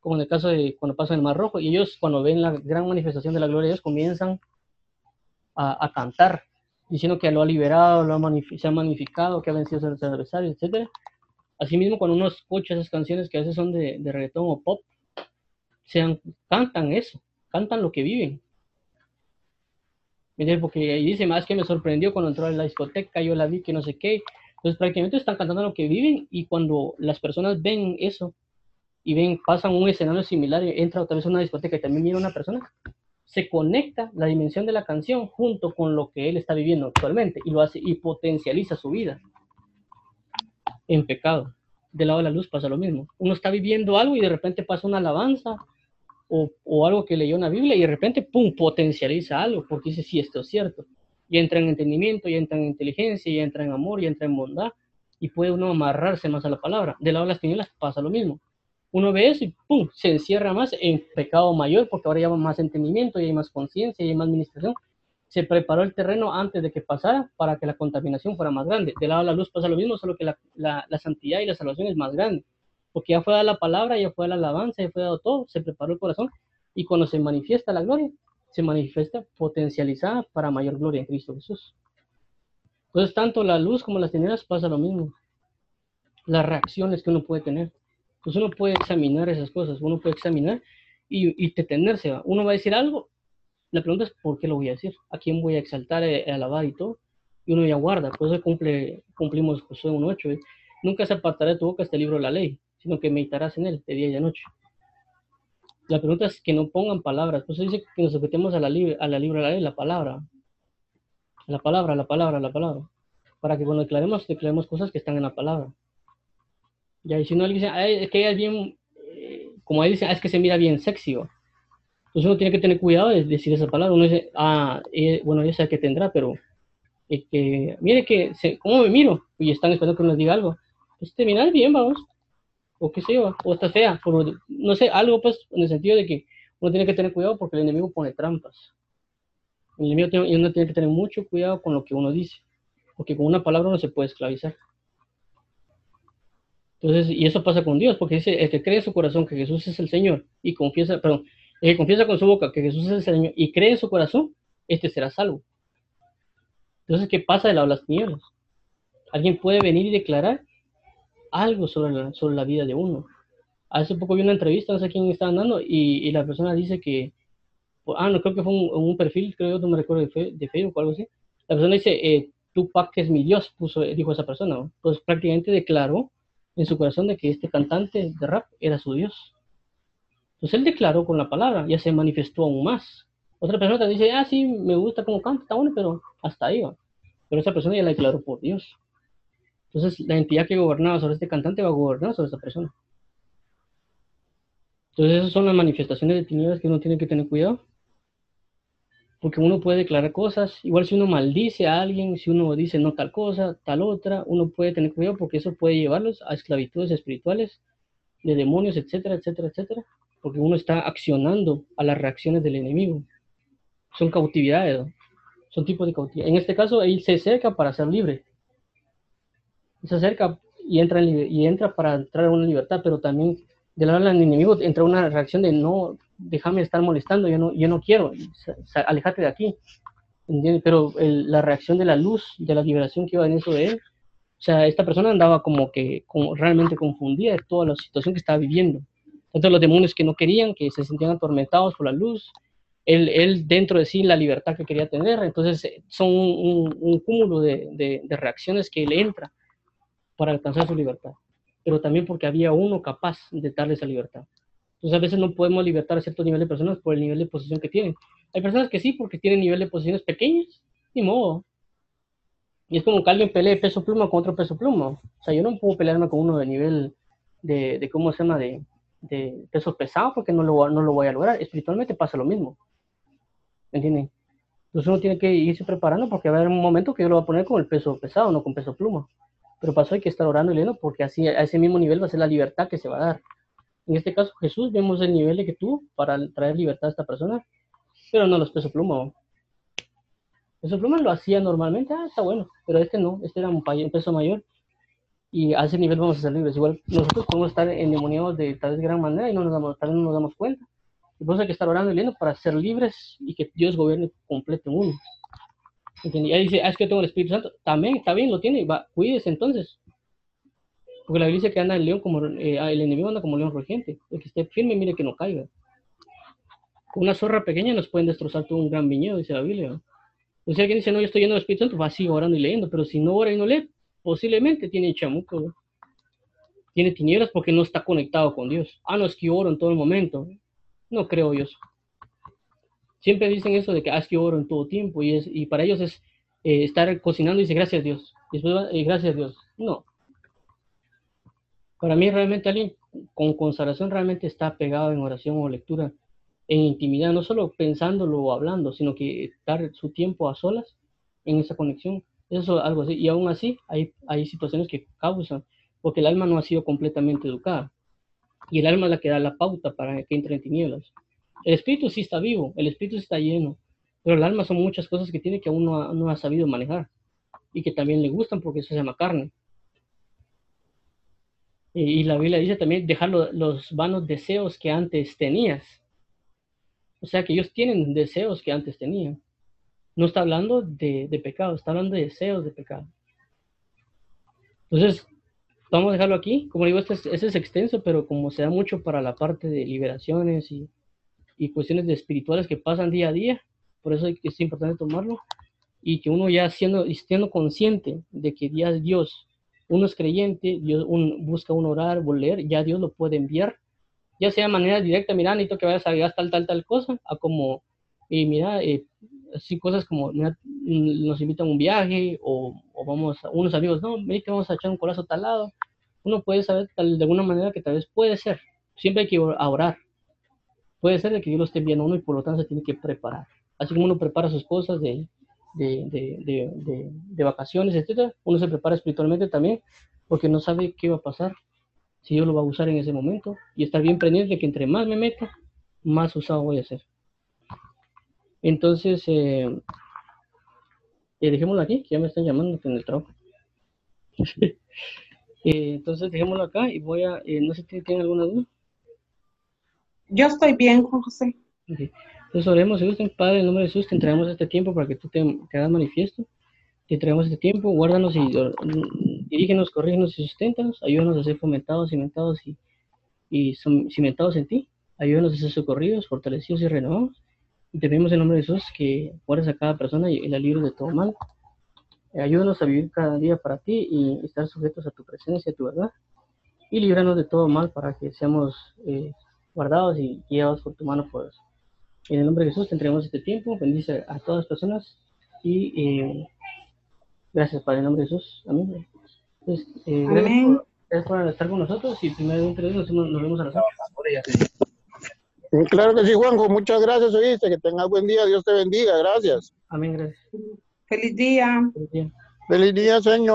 como en el caso de cuando pasa en el Mar Rojo, y ellos cuando ven la gran manifestación de la gloria de Dios comienzan a, cantar, diciendo que lo ha liberado, lo ha se ha magnificado, que ha vencido a sus adversarios, etc. Asimismo, cuando uno escucha esas canciones que a veces son de, de reggaetón o pop, sean, cantan eso, cantan lo que viven. Porque dice, más que me sorprendió cuando entró a la discoteca, yo la vi que no sé qué, entonces prácticamente están cantando lo que viven y cuando las personas ven eso y ven, pasan un escenario similar entra otra vez a una discoteca y también mira una persona, se conecta la dimensión de la canción junto con lo que él está viviendo actualmente y lo hace y potencializa su vida en pecado. Del lado de la luz pasa lo mismo. Uno está viviendo algo y de repente pasa una alabanza o, o algo que leyó una Biblia y de repente, ¡pum!, potencializa algo porque dice, sí, esto es cierto y entra en entendimiento, y entra en inteligencia, y entra en amor, y entra en bondad, y puede uno amarrarse más a la palabra. Del lado de las tinieblas pasa lo mismo. Uno ve eso y ¡pum! se encierra más en pecado mayor, porque ahora ya va más entendimiento, y hay más conciencia, y hay más administración. Se preparó el terreno antes de que pasara para que la contaminación fuera más grande. Del lado de la luz pasa lo mismo, solo que la, la, santidad y la salvación es más grande. Porque ya fue dada la palabra, ya fue la alabanza, ya fue dado todo, se preparó el corazón, y cuando se manifiesta la gloria, se manifiesta potencializada para mayor gloria en Cristo Jesús. Entonces, tanto la luz como las tinieblas pasa lo mismo. Las reacciones que uno puede tener. Pues uno puede examinar esas cosas, uno puede examinar y, y detenerse. Uno va a decir algo, la pregunta es ¿por qué lo voy a decir? ¿A quién voy a exaltar, a eh, alabar y todo? Y uno ya guarda, por eso cumple, cumplimos Josué 1.8. ¿eh? Nunca se apartará de tu boca este libro de la ley, sino que meditarás en él de día y de noche. La pregunta es que no pongan palabras. Pues dice que nos sujetemos a la, a la libra de la ley, la palabra. La palabra, la palabra, la palabra. Para que cuando declaremos, declaremos cosas que están en la palabra. Ya, y si no alguien dice, es que ella es bien, eh, como él dice, ah, es que se mira bien sexy. Entonces Entonces uno tiene que tener cuidado de decir esa palabra. Uno dice, ah, bueno, ya sé que tendrá, pero eh, que, mire que, se, ¿cómo me miro? Y están esperando que uno les diga algo. Pues te miras bien, vamos. O qué sé yo, o está fea. no sé, algo pues en el sentido de que uno tiene que tener cuidado porque el enemigo pone trampas. El enemigo tiene, uno tiene que tener mucho cuidado con lo que uno dice. Porque con una palabra no se puede esclavizar. Entonces, y eso pasa con Dios, porque dice, el que cree en su corazón que Jesús es el Señor y confiesa, perdón, el que confiesa con su boca que Jesús es el Señor y cree en su corazón, este será salvo. Entonces, ¿qué pasa de las tinieblas? Alguien puede venir y declarar algo sobre la, sobre la vida de uno. Hace poco vi una entrevista, no sé quién estaba dando, y, y la persona dice que, ah, no creo que fue un, perfil, creo, no me recuerdo de, de, Facebook o algo así. La persona dice, eh, Tupac es mi Dios, puso, dijo esa persona. Pues prácticamente declaró en su corazón de que este cantante de rap era su Dios. Entonces él declaró con la palabra, ya se manifestó aún más. Otra persona te dice, ah, sí, me gusta cómo canta, está bueno, pero hasta ahí va. Pero esa persona ya la declaró por Dios. Entonces la entidad que gobernaba sobre este cantante va a gobernar sobre esa persona. Entonces esas son las manifestaciones de tinieblas que uno tiene que tener cuidado porque uno puede declarar cosas, igual si uno maldice a alguien, si uno dice no tal cosa, tal otra, uno puede tener cuidado porque eso puede llevarlos a esclavitudes espirituales, de demonios, etcétera, etcétera, etcétera, porque uno está accionando a las reacciones del enemigo. Son cautividades, son tipos de cautividad. En este caso, él se acerca para ser libre. Se acerca y entra, y entra para entrar a una libertad, pero también del lado del enemigo entra una reacción de no, déjame estar molestando, yo no, yo no quiero, alejate de aquí. Pero la reacción de la luz, de la liberación que iba en eso de él, o sea, esta persona andaba como que como realmente confundida de toda la situación que estaba viviendo. Tanto los demonios que no querían, que se sentían atormentados por la luz, él, él dentro de sí la libertad que quería tener. Entonces eh, son un, un, cúmulo de, de, de reacciones que le entra para alcanzar su libertad pero también porque había uno capaz de darle esa libertad. Entonces a veces no podemos libertar a cierto nivel de personas por el nivel de posición que tienen. Hay personas que sí, porque tienen nivel de posiciones pequeñas, ni modo. Y es como que alguien pelee peso pluma con otro peso pluma. O sea, yo no puedo pelearme con uno de nivel de, de ¿cómo se llama?, de, de peso pesado, porque no lo, no lo voy a lograr. Espiritualmente pasa lo mismo. ¿Me entienden? Entonces uno tiene que irse preparando porque va a haber un momento que yo lo voy a poner con el peso pesado, no con peso pluma. Pero pasó hay que estar orando y leyendo porque así a ese mismo nivel va a ser la libertad que se va a dar. En este caso, Jesús, vemos el nivel de que tú para traer libertad a esta persona, pero no los peso pluma. Peso pluma lo hacía normalmente, ah, está bueno, pero este no, este era un, peso mayor y a ese nivel vamos a ser libres. Igual nosotros podemos estar endemoniados de tal vez gran manera y no nos damos, tal vez no nos damos cuenta. Y eso hay que estar orando y leyendo para ser libres y que Dios gobierne completo el mundo. Y ahí dice, ah, es que tengo el Espíritu Santo. También, está bien, lo tiene. Va, cuídese entonces. Porque la Biblia dice que anda el león como, eh, el enemigo anda como león rugiente. El que esté firme, mire que no caiga. Una zorra pequeña nos pueden destrozar todo un gran viñedo, dice la Biblia. O sea, alguien dice, no, yo estoy lleno del Espíritu Santo, va así orando y leyendo. Pero si no ora y no lee, posiblemente tiene chamuco. Tiene tinieblas porque no está conectado con Dios. Ah, no, es que oro en todo el momento. No creo yo. Siempre dicen eso de que haz que oro en todo tiempo y, es, y para ellos es eh, estar cocinando y dice gracias Dios. Y después eh, gracias Dios. No. Para mí realmente alguien con consagración realmente está pegado en oración o lectura, en intimidad, no solo pensándolo o hablando, sino que dar su tiempo a solas en esa conexión. Eso es algo así. Y aún así hay, hay situaciones que causan, porque el alma no ha sido completamente educada. Y el alma es la que da la pauta para que entre en tinieblas. El espíritu sí está vivo, el espíritu está lleno, pero el alma son muchas cosas que tiene que aún no ha, sabido manejar y que también le gustan porque eso se llama carne. Y, la Biblia dice también dejar los vanos deseos que antes tenías. O sea que ellos tienen deseos que antes tenían. No está hablando de, pecado, está hablando de deseos de pecado. Entonces, vamos a dejarlo aquí. Como digo, este es, este es extenso, pero como se da mucho para la parte de liberaciones y, y cuestiones de espirituales que pasan día a día. Por eso es importante tomarlo y que uno ya siendo, siendo consciente de que ya Dios, uno es creyente, Dios busca un orar, volver, ya Dios lo puede enviar, ya sea de manera directa, mira, necesito que vayas a gastar tal, tal, tal cosa, a como, y mira, eh, así cosas como, nos invitan a un viaje, o, o, vamos, a, unos amigos, no, mira que vamos a echar un corazón tal lado, uno puede saber tal, de alguna manera que tal vez puede ser, siempre hay que orar, puede ser de que Dios lo esté enviando uno y por lo tanto se tiene que preparar. Así como uno prepara sus cosas de, de, de, de, vacaciones, etcétera, uno se prepara espiritualmente también porque no sabe qué va a pasar, si Dios lo va a usar en ese momento y estar bien pendiente de que entre más me meta, más usado voy a ser. Entonces, eh, eh, dejémoslo aquí, que ya me están llamando en el trabajo. Eh, entonces, dejémoslo acá y voy a, eh, no sé si tienen alguna duda. Yo estoy bien, Juan José. Ok. Entonces oremos, si gustan, Padre, en nombre de Jesús, te entregamos este tiempo para que tú te, te manifiesto. Te entregamos este tiempo, guárdanos y dirígenos, corrígenos y susténtanos. Ayúdanos a ser fomentados, cimentados y, y cimentados en ti. Ayúdanos a ser socorridos, fortalecidos y renovados. Y te pedimos en nombre de Jesús que guardes a cada persona y, y la libres de todo mal. Eh, ayúdanos a vivir cada día para ti y estar sujetos a tu presencia, a tu verdad. Y líbranos de todo mal para que seamos eh, guardados y guiados por tu mano poderosa. En el nombre de Jesús te entregamos este tiempo. Bendice a todas las personas. Y eh, gracias, Padre, en el nombre de Jesús. Amén. Entonces, eh, gracias, por, gracias por estar con nosotros. Y primero de entre nos, nos vemos a las Claro que sí, Juanjo. Muchas gracias, oíste. Que tengas buen día. Dios te bendiga. Gracias. Amén, gracias. Feliz día. Feliz día. Feliz día, Señor.